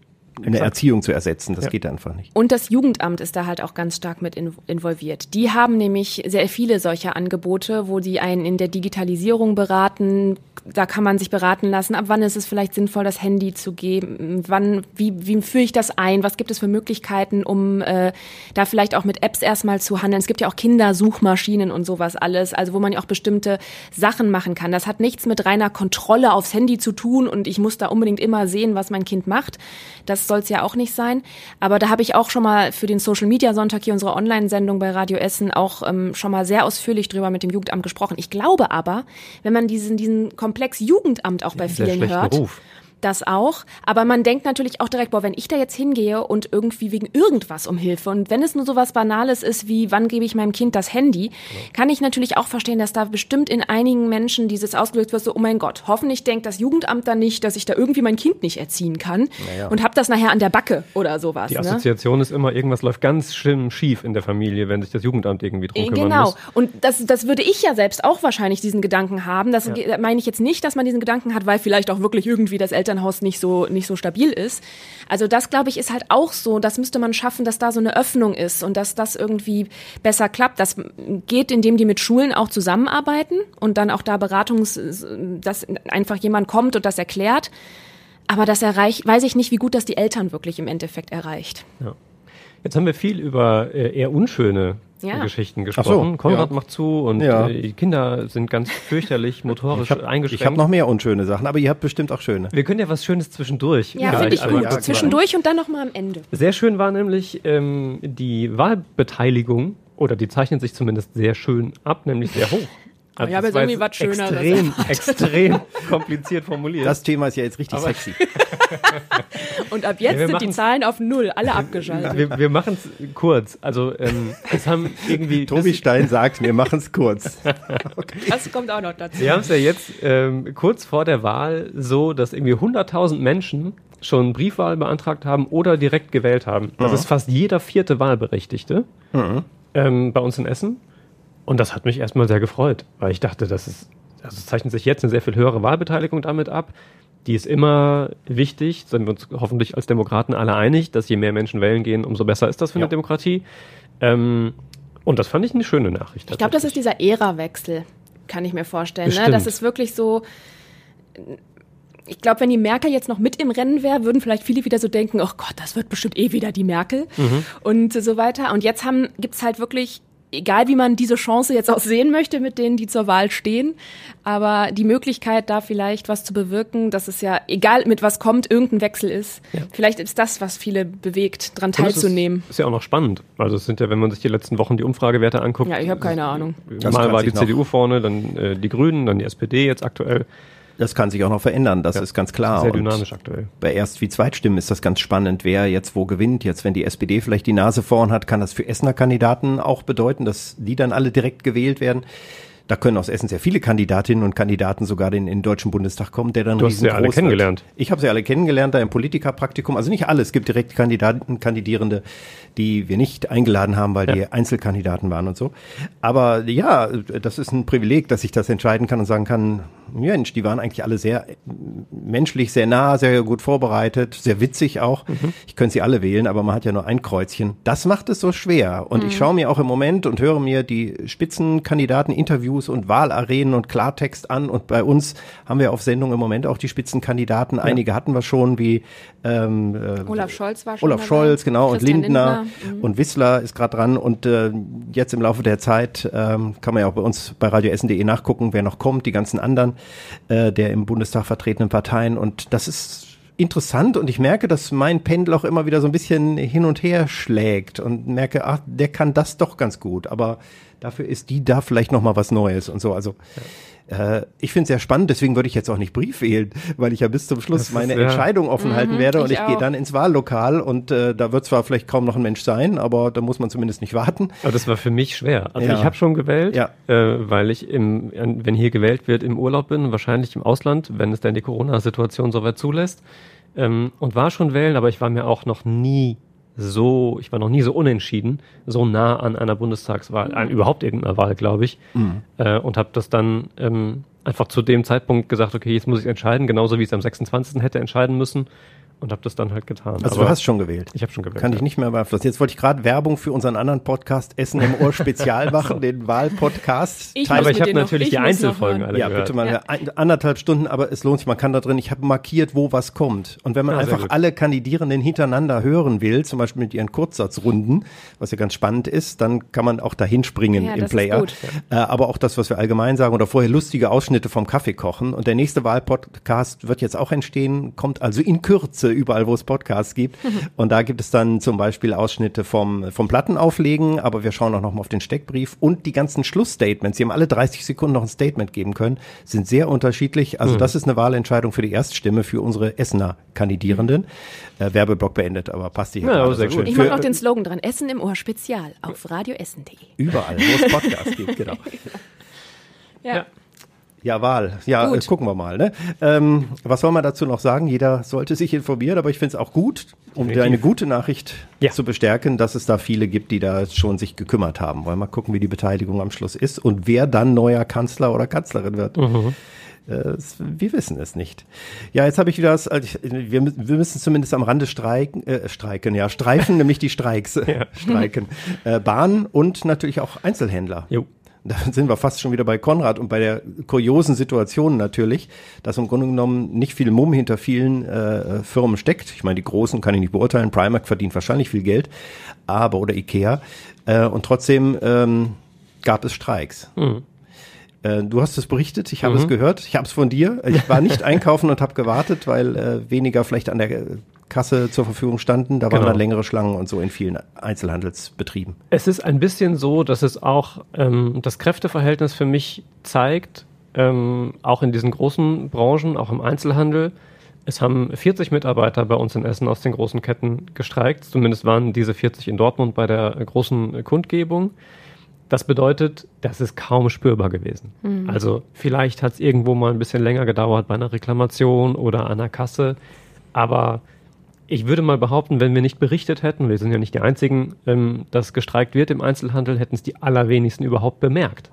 eine. Erziehung zu ersetzen. Das ja. geht einfach nicht. Und das Jugendamt ist da halt auch ganz stark mit involviert. Die haben nämlich sehr viele solcher Angebote, wo die einen in der Digitalisierung beraten. Da kann man sich beraten lassen, ab wann ist es vielleicht sinnvoll, das Handy zu geben, wann, wie, wie führe ich das ein, was gibt es für Möglichkeiten, um äh, da vielleicht auch mit Apps erstmal zu handeln. Es gibt ja auch Kindersuchmaschinen und sowas alles, also wo man ja auch bestimmte Sachen machen kann. Das hat nichts mit reiner Kontrolle aufs Handy zu tun und ich muss da unbedingt immer sehen, was mein Kind macht. Das soll es ja auch nicht sein. Aber da habe ich auch schon mal für den Social Media Sonntag hier unsere Online-Sendung bei Radio Essen auch ähm, schon mal sehr ausführlich drüber mit dem Jugendamt gesprochen. Ich glaube aber, wenn man diesen, diesen Komplex Jugendamt auch bei vielen hört, Beruf das auch. Aber man denkt natürlich auch direkt, boah, wenn ich da jetzt hingehe und irgendwie wegen irgendwas um Hilfe und wenn es nur so was Banales ist wie, wann gebe ich meinem Kind das Handy, kann ich natürlich auch verstehen, dass da bestimmt in einigen Menschen dieses ausgelöst wird, so, oh mein Gott, hoffentlich denkt das Jugendamt dann nicht, dass ich da irgendwie mein Kind nicht erziehen kann naja. und hab das nachher an der Backe oder sowas. Die ne? Assoziation ne? ist immer, irgendwas läuft ganz schlimm schief in der Familie, wenn sich das Jugendamt irgendwie drum kümmern Genau. Muss. Und das, das würde ich ja selbst auch wahrscheinlich diesen Gedanken haben. Das ja. meine ich jetzt nicht, dass man diesen Gedanken hat, weil vielleicht auch wirklich irgendwie das Elternhaus nicht so nicht so stabil ist. Also das, glaube ich, ist halt auch so. Das müsste man schaffen, dass da so eine Öffnung ist und dass das irgendwie besser klappt. Das geht, indem die mit Schulen auch zusammenarbeiten und dann auch da Beratungs, dass einfach jemand kommt und das erklärt. Aber das erreicht, weiß ich nicht, wie gut das die Eltern wirklich im Endeffekt erreicht. Ja. Jetzt haben wir viel über äh, eher unschöne ja. Geschichten gesprochen. So, Konrad ja. macht zu und ja. Äh, die Kinder sind ganz fürchterlich motorisch ich hab, eingeschränkt. Ich habe noch mehr unschöne Sachen, aber ihr habt bestimmt auch schöne. Wir können ja was Schönes zwischendurch. Ja, finde ich gut. Zwischendurch und dann nochmal am Ende. Sehr schön war nämlich ähm, die Wahlbeteiligung, oder die zeichnet sich zumindest sehr schön ab, nämlich sehr hoch. Also ich habe jetzt irgendwie was Schöneres. Extrem, extrem kompliziert formuliert. Das Thema ist ja jetzt richtig Aber sexy. Und ab jetzt ja, sind die Zahlen auf Null, alle abgeschaltet. Wir, wir machen es kurz. Also ähm, es haben irgendwie. Tobi Stein sagt, wir machen es kurz. Okay. Das kommt auch noch dazu. Wir haben es ja jetzt ähm, kurz vor der Wahl so, dass irgendwie 100.000 Menschen schon Briefwahl beantragt haben oder direkt gewählt haben. Das mhm. ist fast jeder vierte Wahlberechtigte mhm. ähm, bei uns in Essen. Und das hat mich erstmal sehr gefreut, weil ich dachte, das ist, also es zeichnet sich jetzt eine sehr viel höhere Wahlbeteiligung damit ab. die ist immer wichtig, sind wir uns hoffentlich als Demokraten alle einig, dass je mehr Menschen wählen gehen, umso besser ist das für Ja. eine Demokratie. Ähm, und das fand ich eine schöne Nachricht. Ich glaube, das ist dieser Ära-Wechsel, kann ich mir vorstellen. Ne? Das ist wirklich so. Ich glaube, wenn die Merkel jetzt noch mit im Rennen wäre, würden vielleicht viele wieder so denken, oh Gott, das wird bestimmt eh wieder die Merkel Mhm. und so weiter. Und jetzt haben, gibt's halt wirklich, egal wie man diese Chance jetzt auch sehen möchte mit denen, die zur Wahl stehen, aber die Möglichkeit, da vielleicht was zu bewirken, dass es ja, egal mit was kommt, irgendein Wechsel ist. Vielleicht ist das, was viele bewegt, es teilzunehmen. Ist, ist ja auch noch spannend. Also es sind ja, wenn man sich die letzten Wochen die Umfragewerte anguckt. Ja, ich habe keine Ahnung. Mal war die CDU vorne, dann äh, die Grünen, dann die SPD jetzt aktuell. Das kann sich auch noch verändern, das Ja. ist ganz klar. Sehr Und dynamisch aktuell. bei Erst- wie Zweitstimmen ist das ganz spannend, wer jetzt wo gewinnt. Jetzt, wenn die SPD vielleicht die Nase vorn hat, kann das für Essener Kandidaten auch bedeuten, dass die dann alle direkt gewählt werden. Da können aus Essen sehr viele Kandidatinnen und Kandidaten sogar in, in den Deutschen Bundestag kommen, der dann Du hast sie ja alle riesengroß wird. kennengelernt. Ich habe sie alle kennengelernt, da im Politikerpraktikum. Also nicht alle, es gibt direkt Kandidaten, Kandidierende, die wir nicht eingeladen haben, weil die Einzelkandidaten waren und so. Aber ja, das ist ein Privileg, dass ich das entscheiden kann und sagen kann, Mensch, die waren eigentlich alle sehr äh, menschlich, sehr nah, sehr gut vorbereitet, sehr witzig auch. Ich könnte sie alle wählen, aber man hat ja nur ein Kreuzchen. Das macht es so schwer. Und ich schaue mir auch im Moment und höre mir die Spitzenkandidaten-Interviews und Wahlarenen und Klartext an. Und bei uns haben wir auf Sendung im Moment auch die Spitzenkandidaten. Einige hatten wir schon, wie ähm, äh, Olaf Scholz war schon Olaf. Scholz, genau, und Christian Lindner, Lindner, mhm. und Wissler ist gerade dran. Und äh, jetzt im Laufe der Zeit ähm, kann man ja auch bei uns bei radioessen.de nachgucken, wer noch kommt, die ganzen anderen äh, der im Bundestag vertretenen Parteien. Und das ist interessant und ich merke, dass mein Pendel auch immer wieder so ein bisschen hin und her schlägt und merke, ach, der kann das doch ganz gut, aber dafür ist die da vielleicht noch mal was Neues und so. Also äh, ich finde es sehr spannend, deswegen würde ich jetzt auch nicht Brief wählen, weil ich ja bis zum Schluss Das ist, meine ja. Entscheidung offen halten werde und ich ich gehe dann ins Wahllokal und äh, da wird zwar vielleicht kaum noch ein Mensch sein, aber da muss man zumindest nicht warten. Aber das war für mich schwer. Also Ja. ich habe schon gewählt, Ja. äh, weil ich, im, wenn hier gewählt wird, im Urlaub bin, wahrscheinlich im Ausland, wenn es denn die Corona-Situation soweit zulässt. Ähm, und war schon wählen, aber ich war mir auch noch nie so, ich war noch nie so unentschieden, so nah an einer Bundestagswahl, an überhaupt irgendeiner Wahl, glaube ich. Äh, und habe das dann ähm, einfach zu dem Zeitpunkt gesagt, okay, jetzt muss ich entscheiden, genauso wie ich es am 26. hätte entscheiden müssen. Und habe das dann halt getan. Also Aber du hast schon gewählt. ich habe schon gewählt. Kann ja. ich nicht mehr beeinflussen. Jetzt wollte ich gerade Werbung für unseren anderen Podcast Essen im Ohr Spezial machen, den Wahlpodcast. Aber ich habe noch- natürlich ich die noch Einzelfolgen alle ja, gehört. bitte mal ein, anderthalb Stunden, aber es lohnt sich. Man kann da drin, ich habe markiert, wo was kommt. Und wenn man Ja, einfach alle Kandidierenden hintereinander hören will, zum Beispiel mit ihren Kurzsatzrunden, was ja ganz spannend ist, dann kann man auch dahin springen Ja, im das ist Player. gut. Äh, aber auch das, was wir allgemein sagen oder vorher lustige Ausschnitte vom Kaffee kochen. Und der nächste Wahlpodcast wird jetzt auch entstehen, kommt also in Kürze überall, wo es Podcasts gibt. Und da gibt es dann zum Beispiel Ausschnitte vom, vom Plattenauflegen, aber wir schauen auch noch mal auf den Steckbrief und die ganzen Schlussstatements. Sie haben alle 30 Sekunden noch ein Statement geben können, sind sehr unterschiedlich. Also das ist eine Wahlentscheidung für die Erststimme für unsere Essener Kandidierenden. Äh, Werbeblock beendet, aber passt hier Ja, sehr gut. schön. Ich mache noch den Slogan dran. Essen im Ohr Spezial auf radioessen.de. Überall, wo es Podcasts gibt, genau. Ja. Ja, Wahl. Ja, Gut. äh, gucken wir mal. Ne? Ähm, was soll man dazu noch sagen? Jeder sollte sich informieren, aber ich finde es auch gut, um dir eine gute Nachricht Ja. zu bestärken, dass es da viele gibt, die da schon sich gekümmert haben. Wollen wir mal gucken, wie die Beteiligung am Schluss ist und wer dann neuer Kanzler oder Kanzlerin wird. Äh, es- wir wissen es nicht. Ja, jetzt habe ich wieder das, also ich, wir, wir müssen zumindest am Rande streiken, äh, streiken, ja, streifen, nämlich die Streiks, streiken. Äh, Bahn und natürlich auch Einzelhändler. Jo. Da sind wir fast schon wieder bei Konrad und bei der kuriosen Situation natürlich, dass im Grunde genommen nicht viel Mumm hinter vielen äh, Firmen steckt. Ich meine, die großen kann ich nicht beurteilen. Primark verdient wahrscheinlich viel Geld, aber oder Ikea. Äh, und trotzdem ähm, gab es Streiks. Äh, du hast es berichtet, ich habe es gehört, ich habe es von dir. Ich war nicht einkaufen und habe gewartet, weil äh, weniger vielleicht an der Kasse zur Verfügung standen. Da waren Genau. dann längere Schlangen und so in vielen Einzelhandelsbetrieben. Es ist ein bisschen so, dass es auch ähm, das Kräfteverhältnis für mich zeigt, ähm, auch in diesen großen Branchen, auch im Einzelhandel. Es haben 40 Mitarbeiter bei uns in Essen aus den großen Ketten gestreikt. Zumindest waren diese 40 in Dortmund bei der großen Kundgebung. Das bedeutet, das ist kaum spürbar gewesen. Also vielleicht hat es irgendwo mal ein bisschen länger gedauert bei einer Reklamation oder an der Kasse, aber ich würde mal behaupten, wenn wir nicht berichtet hätten, wir sind ja nicht die Einzigen, ähm, dass gestreikt wird im Einzelhandel, hätten es die allerwenigsten überhaupt bemerkt.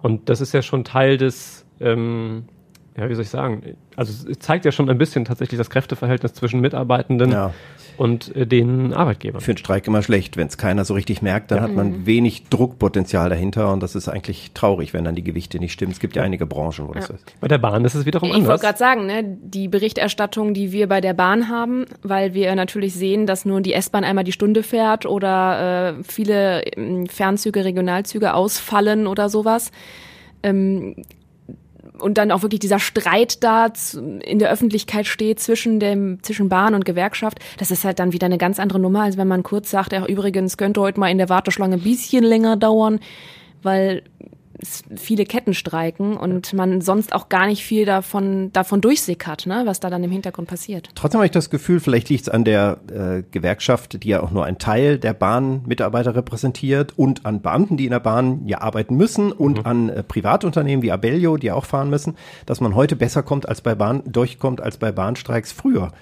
Und das ist ja schon Teil des, ähm, ja, wie soll ich sagen? Also es zeigt ja schon ein bisschen tatsächlich das Kräfteverhältnis zwischen Mitarbeitenden Ja. Und äh, den Arbeitgebern. Für einen Streik immer schlecht. Wenn es keiner so richtig merkt, dann hat man wenig Druckpotenzial dahinter und das ist eigentlich traurig, wenn dann die Gewichte nicht stimmen. Es gibt ja einige Branchen, wo das ist. Bei der Bahn ist es wiederum Ich wollte anders. gerade sagen, ne, die Berichterstattung, die wir bei der Bahn haben, weil wir natürlich sehen, dass nur die S-Bahn einmal die Stunde fährt oder äh, viele ähm, Fernzüge, Regionalzüge ausfallen oder sowas. Ähm, und dann auch wirklich dieser Streit da in der Öffentlichkeit steht zwischen dem zwischen Bahn und Gewerkschaft, das ist halt dann wieder eine ganz andere Nummer, als wenn man kurz sagt, ja, übrigens könnte heute mal in der Warteschlange ein bisschen länger dauern, weil viele Ketten streiken und man sonst auch gar nicht viel davon davon durchsickert, ne, was da dann im Hintergrund passiert. Trotzdem habe ich das Gefühl, vielleicht liegt es an der äh, Gewerkschaft, die ja auch nur einen Teil der Bahnmitarbeiter repräsentiert und an Beamten, die in der Bahn ja arbeiten müssen und an äh, Privatunternehmen wie Abellio, die auch fahren müssen, dass man heute besser kommt als bei Bahn, durchkommt als bei Bahnstreiks früher.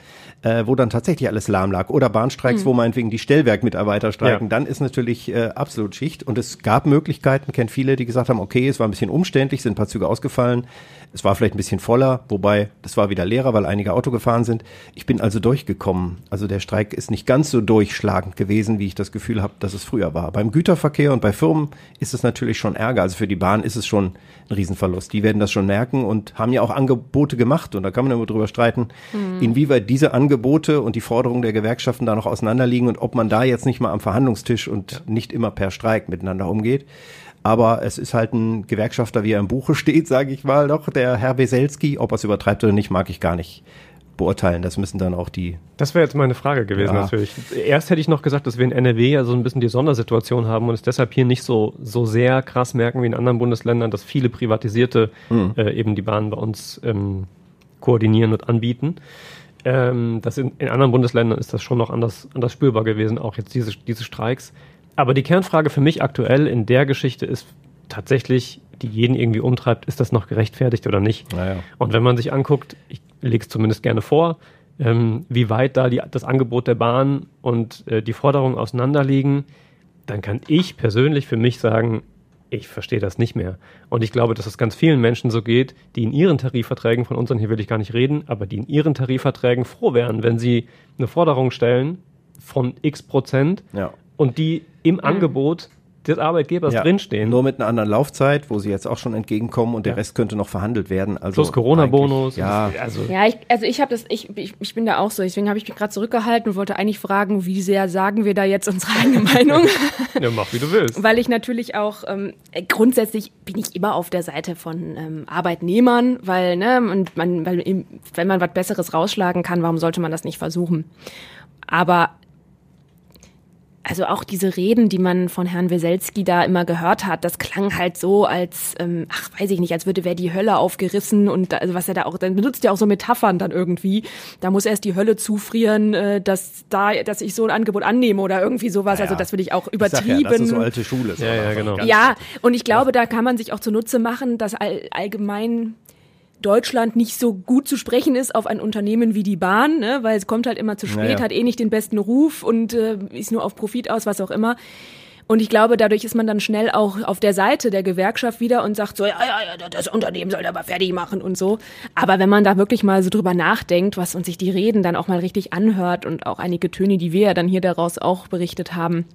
Äh, wo dann tatsächlich alles lahm lag. Oder Bahnstreiks, wo meinetwegen die Stellwerkmitarbeiter streiken, Ja. dann ist natürlich äh, absolut Schicht. Und es gab Möglichkeiten, kennt viele, die gesagt haben, okay, es war ein bisschen umständlich, sind ein paar Züge ausgefallen, es war vielleicht ein bisschen voller, wobei das war wieder leerer, weil einige Auto gefahren sind. Ich bin also durchgekommen. Also der Streik ist nicht ganz so durchschlagend gewesen, wie ich das Gefühl habe, dass es früher war. Beim Güterverkehr und bei Firmen ist es natürlich schon Ärger. Also für die Bahn ist es schon ein Riesenverlust. Die werden das schon merken und haben ja auch Angebote gemacht. Und da kann man immer drüber streiten, inwieweit diese Angebote und die Forderungen der Gewerkschaften da noch auseinanderliegen und ob man da jetzt nicht mal am Verhandlungstisch und nicht immer per Streik miteinander umgeht. Aber es ist halt ein Gewerkschafter, wie er im Buche steht, sage ich mal doch, der Herr Weselski. Ob er es übertreibt oder nicht, mag ich gar nicht beurteilen. Das müssen dann auch die. Das wäre jetzt meine Frage gewesen Ja. natürlich. Erst hätte ich noch gesagt, dass wir in NRW ja so ein bisschen die Sondersituation haben und es deshalb hier nicht so, so sehr krass merken wie in anderen Bundesländern, dass viele Privatisierte äh, eben die Bahn bei uns ähm, koordinieren und anbieten. Ähm, das in, in anderen Bundesländern ist das schon noch anders, anders spürbar gewesen, auch jetzt diese, diese Streiks. Aber die Kernfrage für mich aktuell in der Geschichte ist tatsächlich, die jeden irgendwie umtreibt, ist das noch gerechtfertigt oder nicht? Naja. Und wenn man sich anguckt, ich lege es zumindest gerne vor, ähm, wie weit da die, das Angebot der Bahn und äh, die Forderungen auseinanderliegen, dann kann ich persönlich für mich sagen, ich verstehe das nicht mehr. Und ich glaube, dass es ganz vielen Menschen so geht, die in ihren Tarifverträgen, von unseren hier will ich gar nicht reden, aber die in ihren Tarifverträgen froh wären, wenn sie eine Forderung stellen von x Prozent Ja. Und die im Angebot des Arbeitgebers Ja, drinstehen. Nur mit einer anderen Laufzeit, wo sie jetzt auch schon entgegenkommen und der Rest könnte noch verhandelt werden. Also Plus Corona-Bonus. Ja, also Ja, ich, also ich habe das, ich, ich, ich bin da auch so, deswegen habe ich mich gerade zurückgehalten und wollte eigentlich fragen, wie sehr sagen wir da jetzt unsere eigene Meinung? ja, mach wie du willst. Weil ich natürlich auch ähm, grundsätzlich bin ich immer auf der Seite von ähm, Arbeitnehmern, weil ne und man, weil im, wenn man was Besseres rausschlagen kann, warum sollte man das nicht versuchen? Aber also auch diese Reden, die man von Herrn Weselski da immer gehört hat, das klang halt so, als, ähm, ach, weiß ich nicht, als würde wer die Hölle aufgerissen und da, also was er da auch, dann benutzt ja auch so Metaphern dann irgendwie. Da muss erst die Hölle zufrieren, äh, dass da, dass ich so ein Angebot annehme oder irgendwie sowas. Also Ja. das würde ich auch ich sag übertrieben. ja, das ist so alte Schule. so Ja, ja, genau. Ja, und ich glaube, da kann man sich auch zunutze machen, dass all, allgemein Deutschland nicht so gut zu sprechen ist auf ein Unternehmen wie die Bahn, ne? weil es kommt halt immer zu spät, Naja. hat eh nicht den besten Ruf und äh, ist nur auf Profit aus, was auch immer. Und ich glaube, dadurch ist man dann schnell auch auf der Seite der Gewerkschaft wieder und sagt so, ja, ja, ja, das Unternehmen soll aber fertig machen und so. Aber wenn man da wirklich mal so drüber nachdenkt, was und sich die Reden dann auch mal richtig anhört und auch einige Töne, die wir ja dann hier daraus auch berichtet haben,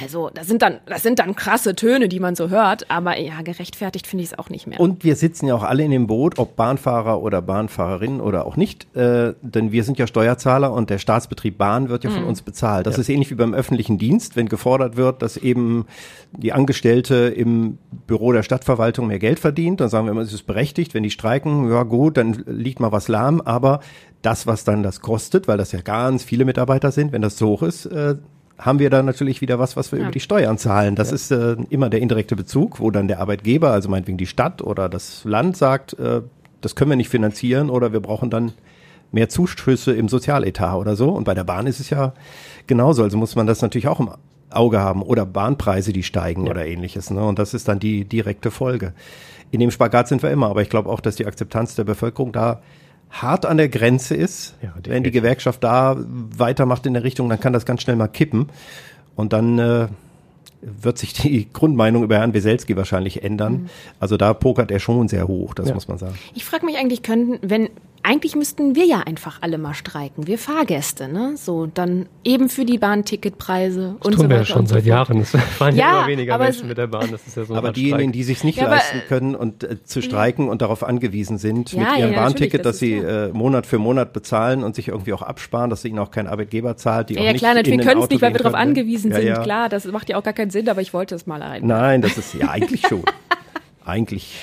also, das sind dann, das sind dann krasse Töne, die man so hört, aber ja, gerechtfertigt finde ich es auch nicht mehr. Und wir sitzen ja auch alle in dem Boot, ob Bahnfahrer oder Bahnfahrerinnen oder auch nicht, äh, denn wir sind ja Steuerzahler und der Staatsbetrieb Bahn wird ja von uns bezahlt. Das ist ähnlich wie beim öffentlichen Dienst, wenn gefordert wird, dass eben die Angestellte im Büro der Stadtverwaltung mehr Geld verdient, dann sagen wir immer, es ist berechtigt, wenn die streiken, ja gut, dann liegt mal was lahm, aber das, was dann das kostet, weil das ja ganz viele Mitarbeiter sind, wenn das so hoch ist, äh, haben wir da natürlich wieder was, was wir über die Steuern zahlen. Das ist äh, immer der indirekte Bezug, wo dann der Arbeitgeber, also meinetwegen die Stadt oder das Land sagt, äh, das können wir nicht finanzieren oder wir brauchen dann mehr Zuschüsse im Sozialetat oder so. Und bei der Bahn ist es ja genauso. Also muss man das natürlich auch im Auge haben oder Bahnpreise, die steigen oder ähnliches. Ne? Und das ist dann die direkte Folge. In dem Spagat sind wir immer, aber ich glaube auch, dass die Akzeptanz der Bevölkerung da hart an der Grenze ist. Ja, Wenn die. Gewerkschaft da weitermacht in der Richtung, dann kann das ganz schnell mal kippen. Und dann äh, wird sich die Grundmeinung über Herrn Weselski wahrscheinlich ändern. Mhm. Also da pokert er schon sehr hoch, das ja. muss man sagen. Ich frage mich eigentlich, können, wenn eigentlich müssten wir ja einfach alle mal streiken, wir Fahrgäste, ne? So, dann eben für die Bahnticketpreise das und tun so weiter. wir ja schon seit Jahren. Es fahren ja, immer weniger Menschen mit der Bahn. Das ist ja so aber diejenigen, die sich nicht ja, leisten können und äh, zu streiken und darauf angewiesen sind, ja, mit ihrem ja, Bahnticket, das, das sie äh, Monat für Monat bezahlen und sich irgendwie auch absparen, dass ihnen auch kein Arbeitgeber zahlt, die ja, auch ja, nicht klar, natürlich, wir können es nicht, weil wir darauf angewiesen sind. Klar, das macht ja auch gar keinen Sinn, aber ich wollte es mal rein. Nein, das ist ja eigentlich schon. eigentlich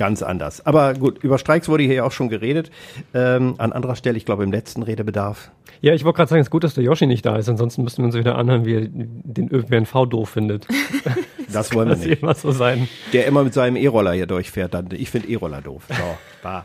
ganz anders. Aber gut, über Streiks wurde hier ja auch schon geredet. Ähm, an anderer Stelle, ich glaube im letzten Redebedarf. Ja, ich wollte gerade sagen, es ist gut, dass der Yoshi nicht da ist, ansonsten müssten wir uns wieder anhören, wie er den ÖPNV doof findet. Das wollen wir nicht. Immer so sein. Der immer mit seinem E-Roller hier durchfährt. Dann, ich finde E-Roller doof. So, da.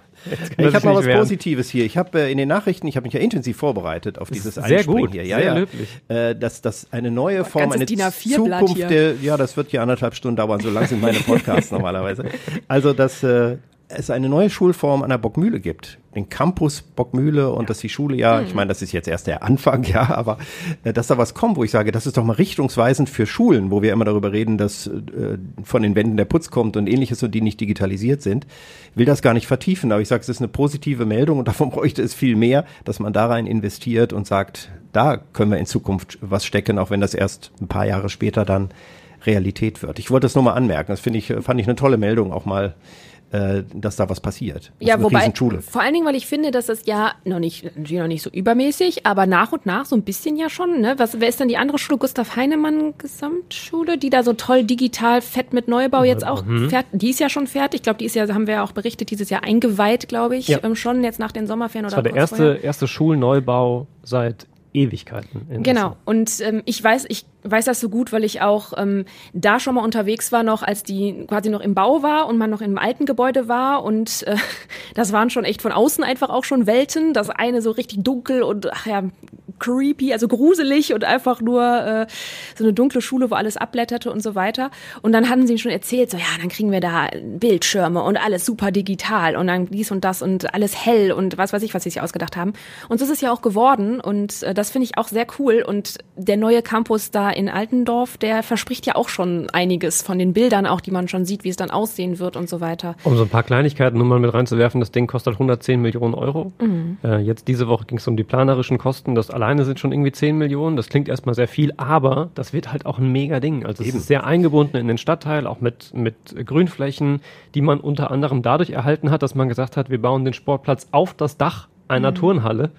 Ich habe mal was werden. Positives hier. Ich habe äh, in den Nachrichten, ich habe mich ja intensiv vorbereitet auf dieses sehr Einspringen gut, hier. Ja, sehr ja. löblich. Äh, dass das eine neue Form, eine Zukunft der, ja, das wird hier anderthalb Stunden dauern, so lang sind meine Podcasts normalerweise. Also, dass äh, es eine neue Schulform an der Bockmühle gibt. Den Campus Bockmühle und dass die Schule ja, ich meine, das ist jetzt erst der Anfang, ja, aber äh, dass da was kommt, wo ich sage, das ist doch mal richtungsweisend für Schulen, wo wir immer darüber reden, dass äh, von den Wänden der Putz kommt und ähnliches und die nicht digitalisiert sind. Will das gar nicht vertiefen, aber ich sage, es ist eine positive Meldung und davon bräuchte es viel mehr, dass man da rein investiert und sagt, da können wir in Zukunft was stecken, auch wenn das erst ein paar Jahre später dann Realität wird. Ich wollte das nur mal anmerken. Das finde ich, fand ich eine tolle Meldung auch mal äh, dass da was passiert. Das ja, wobei, vor allen Dingen, weil ich finde, dass das ja noch nicht, natürlich noch nicht so übermäßig, aber nach und nach so ein bisschen ja schon, ne? Was, wer ist denn die andere Schule? Gustav Heinemann Gesamtschule, die da so toll digital fett mit Neubau jetzt auch mhm. fertig, die ist ja schon fertig. Ich glaube, die ist ja, haben wir ja auch berichtet, dieses Jahr eingeweiht, glaube ich, ja. ähm, schon jetzt nach den Sommerferien oder Das war der erste, erste Schulneubau seit Ewigkeiten. genau. Und ähm, ich weiß, ich weiß das so gut, weil ich auch ähm, da schon mal unterwegs war, noch als die quasi noch im Bau war und man noch im alten Gebäude war. Und äh, das waren schon echt von außen einfach auch schon Welten. Das eine so richtig dunkel und ach ja, creepy, also gruselig und einfach nur äh, so eine dunkle Schule, wo alles abblätterte und so weiter. Und dann hatten sie schon erzählt, so ja, dann kriegen wir da Bildschirme und alles super digital und dann dies und das und alles hell und was weiß ich, was sie sich ausgedacht haben. Und so ist es ja auch geworden und äh, das finde ich auch sehr cool. Und der neue Campus da in Altendorf, der verspricht ja auch schon einiges von den Bildern, auch die man schon sieht, wie es dann aussehen wird und so weiter. Um so ein paar Kleinigkeiten nur mal mit reinzuwerfen, das Ding kostet 110 Millionen Euro. Mhm. Äh, jetzt diese Woche ging es um die planerischen Kosten. Das alleine sind schon irgendwie 10 Millionen. Das klingt erstmal sehr viel, aber das wird halt auch ein mega Ding. Also es ist sehr eingebunden in den Stadtteil, auch mit, mit Grünflächen, die man unter anderem dadurch erhalten hat, dass man gesagt hat, wir bauen den Sportplatz auf das Dach einer mhm. Turnhalle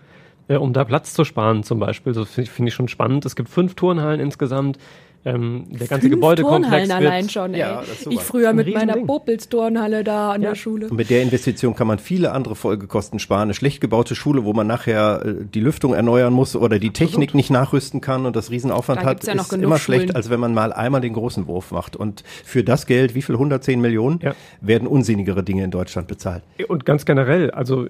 äh, um da Platz zu sparen zum Beispiel. Das finde find ich schon spannend. Es gibt fünf Turnhallen insgesamt. Ähm, der ganze Fünf Gebäudekomplex Turnhallen allein schon, ey. Ja, ich früher mit meiner Popels-Turnhalle da an ja. der Schule. Und mit der Investition kann man viele andere Folgekosten sparen. Eine schlecht gebaute Schule, wo man nachher äh, die Lüftung erneuern muss oder die Technik Absolut. nicht nachrüsten kann und das Riesenaufwand da hat, ja ist immer schlecht, Schulen. als wenn man mal einmal den großen Wurf macht. Und für das Geld, wie viel, 110 Millionen, ja. werden unsinnigere Dinge in Deutschland bezahlt. Und ganz generell, also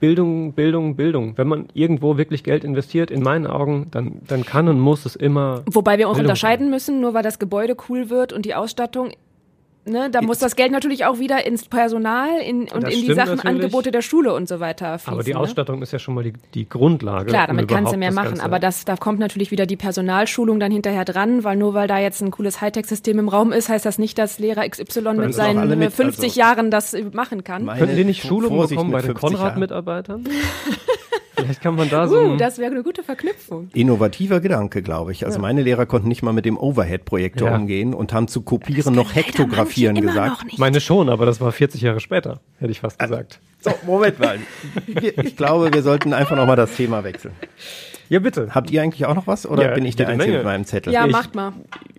Bildung, Bildung, Bildung. Wenn man irgendwo wirklich Geld investiert, in meinen Augen, dann, dann kann und muss es immer. Wobei wir auch Bildung unterscheiden sein. müssen, nur weil das Gebäude cool wird und die Ausstattung Ne, da muss das Geld natürlich auch wieder ins Personal in, und das in die Sachen, natürlich. Angebote der Schule und so weiter fließen. Aber die ne? Ausstattung ne? ist ja schon mal die, die Grundlage. Klar, damit um kannst du mehr machen, Ganze. aber das, da kommt natürlich wieder die Personalschulung dann hinterher dran, weil nur weil da jetzt ein cooles Hightech-System im Raum ist, heißt das nicht, dass Lehrer XY mit seinen mit, 50 also Jahren das machen kann. Können die nicht Schulungen bekommen bei den Konrad-Mitarbeitern? Vielleicht kann man da so. Uh, das wäre eine gute Verknüpfung. Innovativer Gedanke, glaube ich. Also ja. meine Lehrer konnten nicht mal mit dem Overhead-Projektor ja. umgehen und haben zu kopieren noch hektografieren gesagt. Noch meine schon, aber das war 40 Jahre später, hätte ich fast gesagt. So, Moment mal. Ich glaube, wir sollten einfach noch mal das Thema wechseln. Ja, bitte. Habt ihr eigentlich auch noch was oder ja, bin ich der Einzige Menge. mit meinem Zettel? Ja, ich, macht mal.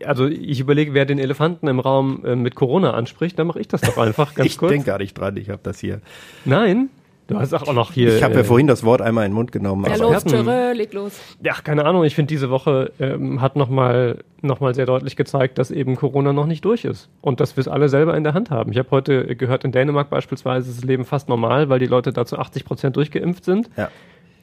Also ich überlege, wer den Elefanten im Raum äh, mit Corona anspricht, dann mache ich das doch einfach ganz ich kurz. Ich denke gar nicht dran, ich habe das hier. Nein? Du hast auch noch hier. Ich habe ja äh, vorhin das Wort einmal in den Mund genommen. Ja, los, Türe, leg los. Ja, keine Ahnung. Ich finde, diese Woche ähm, hat nochmal noch mal sehr deutlich gezeigt, dass eben Corona noch nicht durch ist. Und dass wir es alle selber in der Hand haben. Ich habe heute gehört, in Dänemark beispielsweise ist das Leben fast normal, weil die Leute da zu 80 Prozent durchgeimpft sind. Ja.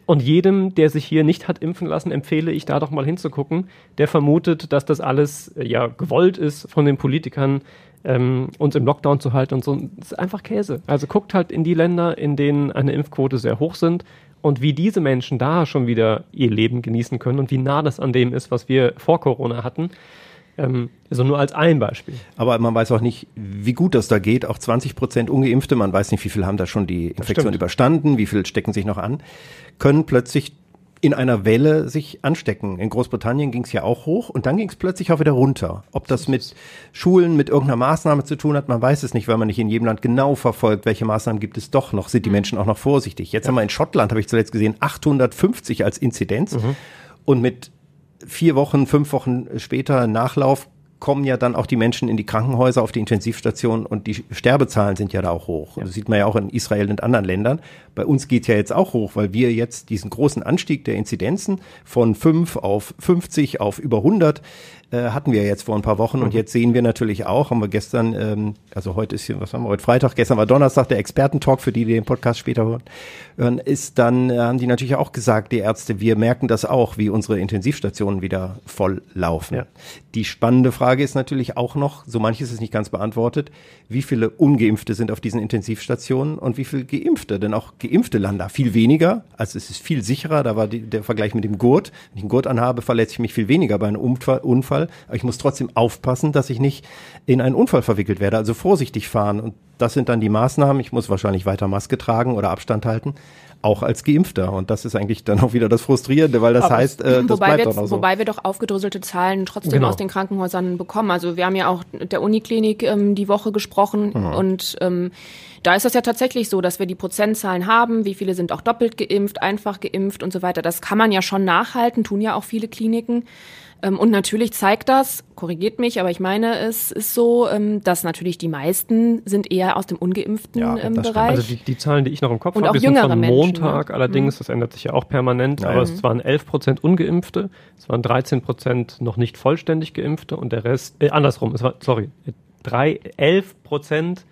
Und jedem, der sich hier nicht hat impfen lassen, empfehle ich da doch mal hinzugucken, der vermutet, dass das alles äh, ja gewollt ist von den Politikern, ähm, uns im Lockdown zu halten und so. Das ist einfach Käse. Also guckt halt in die Länder, in denen eine Impfquote sehr hoch sind und wie diese Menschen da schon wieder ihr Leben genießen können und wie nah das an dem ist, was wir vor Corona hatten. Ähm, also nur als ein Beispiel. Aber man weiß auch nicht, wie gut das da geht. Auch 20 Prozent Ungeimpfte, man weiß nicht, wie viele haben da schon die Infektion überstanden, wie viele stecken sich noch an, können plötzlich in einer Welle sich anstecken. In Großbritannien ging es ja auch hoch und dann ging es plötzlich auch wieder runter. Ob das mit Schulen, mit irgendeiner Maßnahme zu tun hat, man weiß es nicht, weil man nicht in jedem Land genau verfolgt, welche Maßnahmen gibt es doch noch. Sind die Menschen auch noch vorsichtig? Jetzt ja. haben wir in Schottland, habe ich zuletzt gesehen, 850 als Inzidenz mhm. und mit vier Wochen, fünf Wochen später Nachlauf kommen ja dann auch die Menschen in die Krankenhäuser, auf die Intensivstationen und die Sterbezahlen sind ja da auch hoch. Ja. Das sieht man ja auch in Israel und anderen Ländern. Bei uns geht ja jetzt auch hoch, weil wir jetzt diesen großen Anstieg der Inzidenzen von fünf auf 50 auf über 100 äh, hatten wir jetzt vor ein paar Wochen. Mhm. Und jetzt sehen wir natürlich auch, haben wir gestern, ähm, also heute ist hier, was haben wir heute Freitag, gestern war Donnerstag, der Expertentalk, für die, die den Podcast später hören, ist dann, äh, haben die natürlich auch gesagt, die Ärzte, wir merken das auch, wie unsere Intensivstationen wieder voll laufen. Ja. Die spannende Frage ist natürlich auch noch, so manches ist nicht ganz beantwortet, wie viele Ungeimpfte sind auf diesen Intensivstationen und wie viele Geimpfte, denn auch Geimpfte landen da viel weniger, also es ist viel sicherer, da war die, der Vergleich mit dem Gurt, wenn ich einen Gurt anhabe, verletze ich mich viel weniger bei einem Unfall, aber ich muss trotzdem aufpassen, dass ich nicht in einen Unfall verwickelt werde, also vorsichtig fahren und das sind dann die Maßnahmen, ich muss wahrscheinlich weiter Maske tragen oder Abstand halten, auch als Geimpfter. Und das ist eigentlich dann auch wieder das Frustrierende, weil das Aber heißt, äh, das wobei bleibt wir, auch so. Wobei wir doch aufgedröselte Zahlen trotzdem genau. aus den Krankenhäusern bekommen. Also wir haben ja auch der Uniklinik ähm, die Woche gesprochen mhm. und ähm, da ist das ja tatsächlich so, dass wir die Prozentzahlen haben, wie viele sind auch doppelt geimpft, einfach geimpft und so weiter. Das kann man ja schon nachhalten, tun ja auch viele Kliniken. Ähm, und natürlich zeigt das, korrigiert mich, aber ich meine, es ist so, ähm, dass natürlich die meisten sind eher aus dem ungeimpften ja, ähm, Bereich. Also die, die Zahlen, die ich noch im Kopf habe, sind von Menschen, Montag ne? allerdings, mhm. das ändert sich ja auch permanent, ja, aber es waren 11 Prozent Ungeimpfte, es waren 13 Prozent noch nicht vollständig Geimpfte und der Rest, äh, andersrum, es war, sorry, drei, 11 Prozent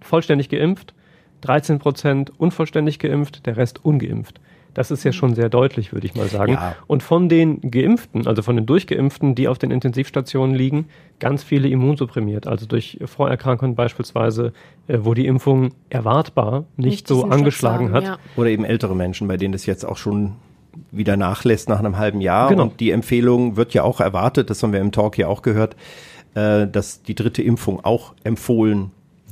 vollständig geimpft, 13 Prozent unvollständig geimpft, der Rest ungeimpft. Das ist ja schon sehr deutlich, würde ich mal sagen. Ja. Und von den Geimpften, also von den Durchgeimpften, die auf den Intensivstationen liegen, ganz viele immunsupprimiert. Also durch Vorerkrankungen beispielsweise, äh, wo die Impfung erwartbar nicht, nicht so angeschlagen hat. Ja. Oder eben ältere Menschen, bei denen das jetzt auch schon wieder nachlässt nach einem halben Jahr. Genau. Und die Empfehlung wird ja auch erwartet, das haben wir im Talk ja auch gehört, äh, dass die dritte Impfung auch empfohlen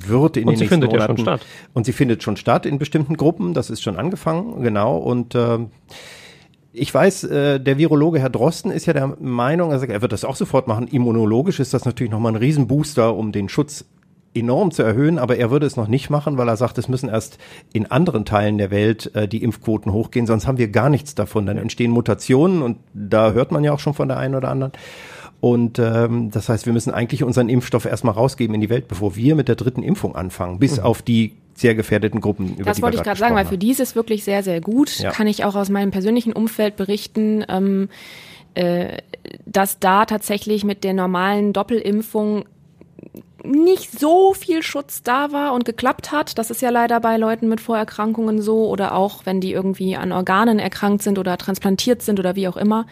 wird in und den nächsten Monaten. Ja schon statt. Und sie findet schon statt in bestimmten Gruppen. Das ist schon angefangen, genau. Und äh, ich weiß, äh, der Virologe Herr Drosten ist ja der Meinung, er sagt, er wird das auch sofort machen. Immunologisch ist das natürlich nochmal ein Riesenbooster, um den Schutz enorm zu erhöhen, aber er würde es noch nicht machen, weil er sagt, es müssen erst in anderen Teilen der Welt äh, die Impfquoten hochgehen, sonst haben wir gar nichts davon. Dann entstehen Mutationen und da hört man ja auch schon von der einen oder anderen. Und ähm, das heißt, wir müssen eigentlich unseren Impfstoff erstmal rausgeben in die Welt, bevor wir mit der dritten Impfung anfangen, bis mhm. auf die sehr gefährdeten Gruppen. Über das wollte ich gerade sagen, weil für die ist es wirklich sehr, sehr gut. Ja. Kann ich auch aus meinem persönlichen Umfeld berichten, ähm, äh, dass da tatsächlich mit der normalen Doppelimpfung nicht so viel Schutz da war und geklappt hat. Das ist ja leider bei Leuten mit Vorerkrankungen so oder auch wenn die irgendwie an Organen erkrankt sind oder transplantiert sind oder wie auch immer.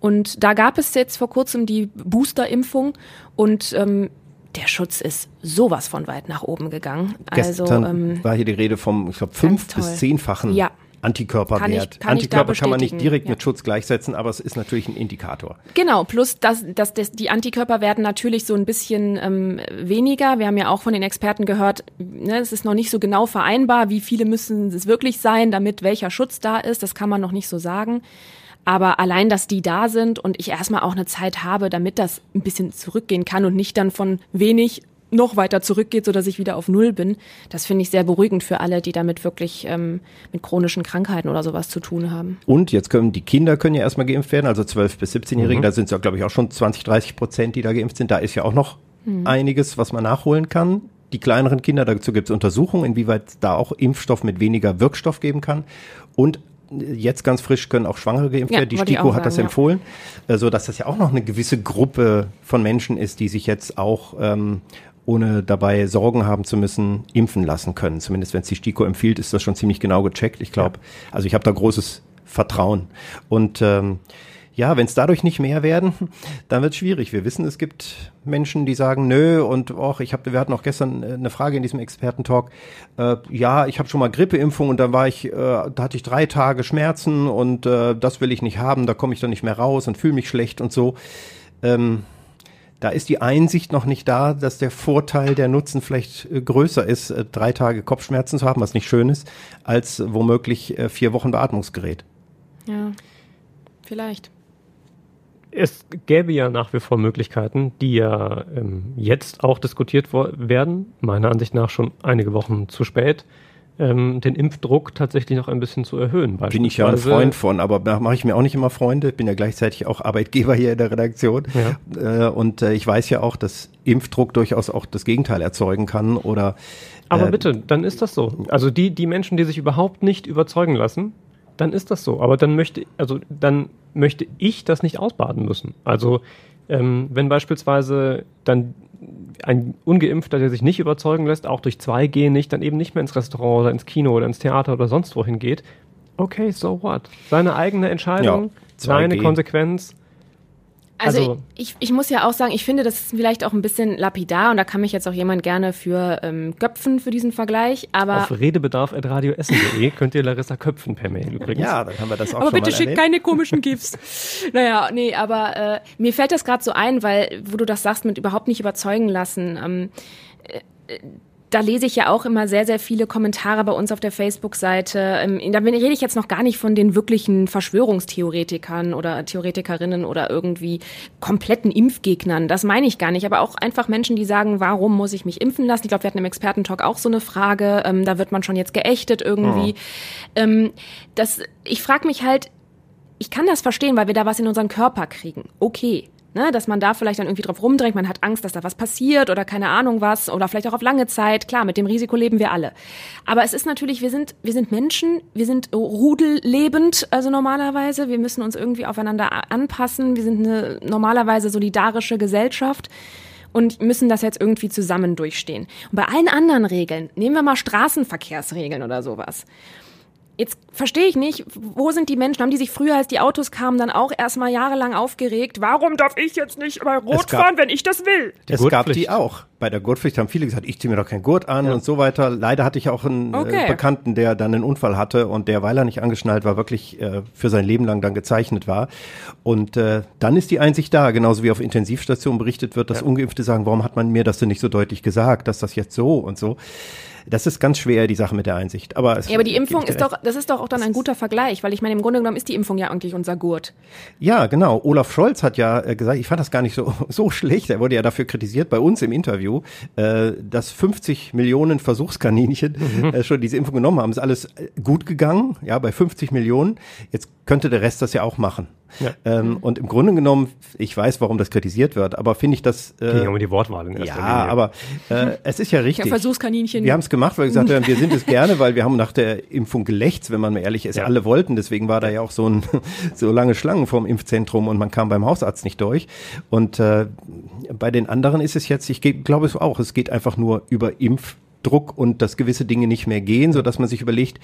Und da gab es jetzt vor kurzem die Booster-Impfung und ähm, der Schutz ist sowas von weit nach oben gegangen. Gestern also ähm, war hier die Rede vom, ich glaube, fünf bis zehnfachen ja. Antikörperwert. Kann ich, kann Antikörper kann man nicht direkt ja. mit Schutz gleichsetzen, aber es ist natürlich ein Indikator. Genau, plus dass, dass das, die Antikörper werden natürlich so ein bisschen ähm, weniger. Wir haben ja auch von den Experten gehört, ne, es ist noch nicht so genau vereinbar, wie viele müssen es wirklich sein, damit welcher Schutz da ist. Das kann man noch nicht so sagen. Aber allein, dass die da sind und ich erstmal auch eine Zeit habe, damit das ein bisschen zurückgehen kann und nicht dann von wenig noch weiter zurückgeht, so dass ich wieder auf Null bin. Das finde ich sehr beruhigend für alle, die damit wirklich ähm, mit chronischen Krankheiten oder sowas zu tun haben. Und jetzt können die Kinder können ja erstmal geimpft werden, also 12 bis 17-Jährige, mhm. da sind es ja glaube ich auch schon 20, 30 Prozent, die da geimpft sind. Da ist ja auch noch mhm. einiges, was man nachholen kann. Die kleineren Kinder, dazu gibt es Untersuchungen, inwieweit da auch Impfstoff mit weniger Wirkstoff geben kann. Und jetzt ganz frisch können auch Schwangere geimpft werden. die STIKO hat das ja. empfohlen, so also, dass das ja auch noch eine gewisse Gruppe von Menschen ist, die sich jetzt auch ähm, ohne dabei Sorgen haben zu müssen, impfen lassen können. Zumindest wenn es die STIKO empfiehlt, ist das schon ziemlich genau gecheckt. Ich glaube, ja. also ich habe da großes Vertrauen. Und ähm, ja, wenn es dadurch nicht mehr werden, dann wird es schwierig. Wir wissen, es gibt Menschen, die sagen, nö, und och, ich habe, wir hatten auch gestern äh, eine Frage in diesem Expertentalk. Äh, ja, ich habe schon mal Grippeimpfung und da war ich, äh, da hatte ich drei Tage Schmerzen und äh, das will ich nicht haben, da komme ich dann nicht mehr raus und fühle mich schlecht und so. Ähm, da ist die Einsicht noch nicht da, dass der Vorteil, der Nutzen vielleicht äh, größer ist, äh, drei Tage Kopfschmerzen zu haben, was nicht schön ist, als womöglich vier Wochen Beatmungsgerät. Ja, vielleicht. Es gäbe ja nach wie vor Möglichkeiten, die ja ähm, jetzt auch diskutiert werden, meiner Ansicht nach schon einige Wochen zu spät, ähm, den Impfdruck tatsächlich noch ein bisschen zu erhöhen. Bin ich ja ein Freund von, aber da mache ich mir auch nicht immer Freunde. Bin ja gleichzeitig auch Arbeitgeber hier in der Redaktion. Ja. Äh, und äh, ich weiß ja auch, dass Impfdruck durchaus auch das Gegenteil erzeugen kann oder aber äh, bitte, dann ist das so. Also die, die Menschen, die sich überhaupt nicht überzeugen lassen, dann ist das so. Aber dann möchte, also dann möchte ich das nicht ausbaden müssen. Also ähm, wenn beispielsweise dann ein Ungeimpfter, der sich nicht überzeugen lässt, auch durch 2G nicht, dann eben nicht mehr ins Restaurant oder ins Kino oder ins Theater oder sonst wohin geht. Okay, so what? Seine eigene Entscheidung, ja, seine Konsequenz. Also, also ich, ich muss ja auch sagen, ich finde, das ist vielleicht auch ein bisschen lapidar und da kann mich jetzt auch jemand gerne für ähm, köpfen für diesen Vergleich. Aber auf redebedarf.radioessen.de könnt ihr Larissa köpfen per Mail übrigens. Ja, dann haben wir das auch aber schon bitte schickt keine komischen GIFs. naja, nee, aber äh, mir fällt das gerade so ein, weil wo du das sagst mit überhaupt nicht überzeugen lassen. Ähm, äh, da lese ich ja auch immer sehr, sehr viele Kommentare bei uns auf der Facebook-Seite. Ähm, da rede ich jetzt noch gar nicht von den wirklichen Verschwörungstheoretikern oder Theoretikerinnen oder irgendwie kompletten Impfgegnern. Das meine ich gar nicht. Aber auch einfach Menschen, die sagen, warum muss ich mich impfen lassen? Ich glaube, wir hatten im Expertentalk auch so eine Frage. Ähm, da wird man schon jetzt geächtet irgendwie. Oh. das, ich frage mich halt, ich kann das verstehen, weil wir da was in unseren Körper kriegen. Okay ne, dass man da vielleicht dann irgendwie drauf rumdrängt, man hat Angst, dass da was passiert oder keine Ahnung was oder vielleicht auch auf lange Zeit. Klar, mit dem Risiko leben wir alle. Aber es ist natürlich, wir sind, wir sind Menschen, wir sind rudellebend, also normalerweise. Wir müssen uns irgendwie aufeinander anpassen. Wir sind eine normalerweise solidarische Gesellschaft und müssen das jetzt irgendwie zusammen durchstehen. Und bei allen anderen Regeln, nehmen wir mal Straßenverkehrsregeln oder sowas. Jetzt verstehe ich nicht, wo sind die Menschen? Haben die sich früher, als die Autos kamen, dann auch erstmal jahrelang aufgeregt? Warum darf ich jetzt nicht bei Rot gab, fahren, wenn ich das will? Es gab die auch. Bei der Gurtpflicht haben viele gesagt, ich ziehe mir doch keinen Gurt an ja. und so weiter. Leider hatte ich auch einen äh, okay. äh, Bekannten, der dann einen Unfall hatte und der, weil er nicht angeschnallt war, wirklich äh, für sein Leben lang dann gezeichnet war. Und äh, dann ist die Einsicht da, genauso wie auf Intensivstationen berichtet wird, dass ja. Ungeimpfte sagen, warum hat man mir das denn nicht so deutlich gesagt, dass das jetzt so und so. Das ist ganz schwer, die Sache mit der Einsicht. Aber, ja, aber die Impfung ist doch, das ist doch auch dann ein guter Vergleich, weil ich meine, im Grunde genommen ist die Impfung ja eigentlich unser Gurt. Ja, genau. Olaf Scholz hat ja äh, gesagt, ich fand das gar nicht so, so schlecht. Er wurde ja dafür kritisiert bei uns im Interview, äh, dass 50 Millionen Versuchskaninchen mhm. äh, schon diese Impfung genommen haben. Ist alles gut gegangen, ja, bei 50 Millionen. Jetzt könnte der Rest das ja auch machen. Ja. Ähm. Und im Grunde genommen, ich weiß, warum das kritisiert wird, aber finde ich das. Äh, Ging um die Wortwahl in erster Ja, Linie. aber äh, es ist ja richtig. Ja, Versuchskaninchen. Wir haben es gemacht, weil wir gesagt haben, wir sind es gerne, weil wir haben nach der Impfung gelächzt, wenn man mal ehrlich ist. Ja. Alle wollten, deswegen war da ja auch so ein so lange Schlangen vorm Impfzentrum und man kam beim Hausarzt nicht durch. Und äh, bei den anderen ist es jetzt, ich glaube es auch, es geht einfach nur über Impfdruck und dass gewisse Dinge nicht mehr gehen, so dass man sich überlegt,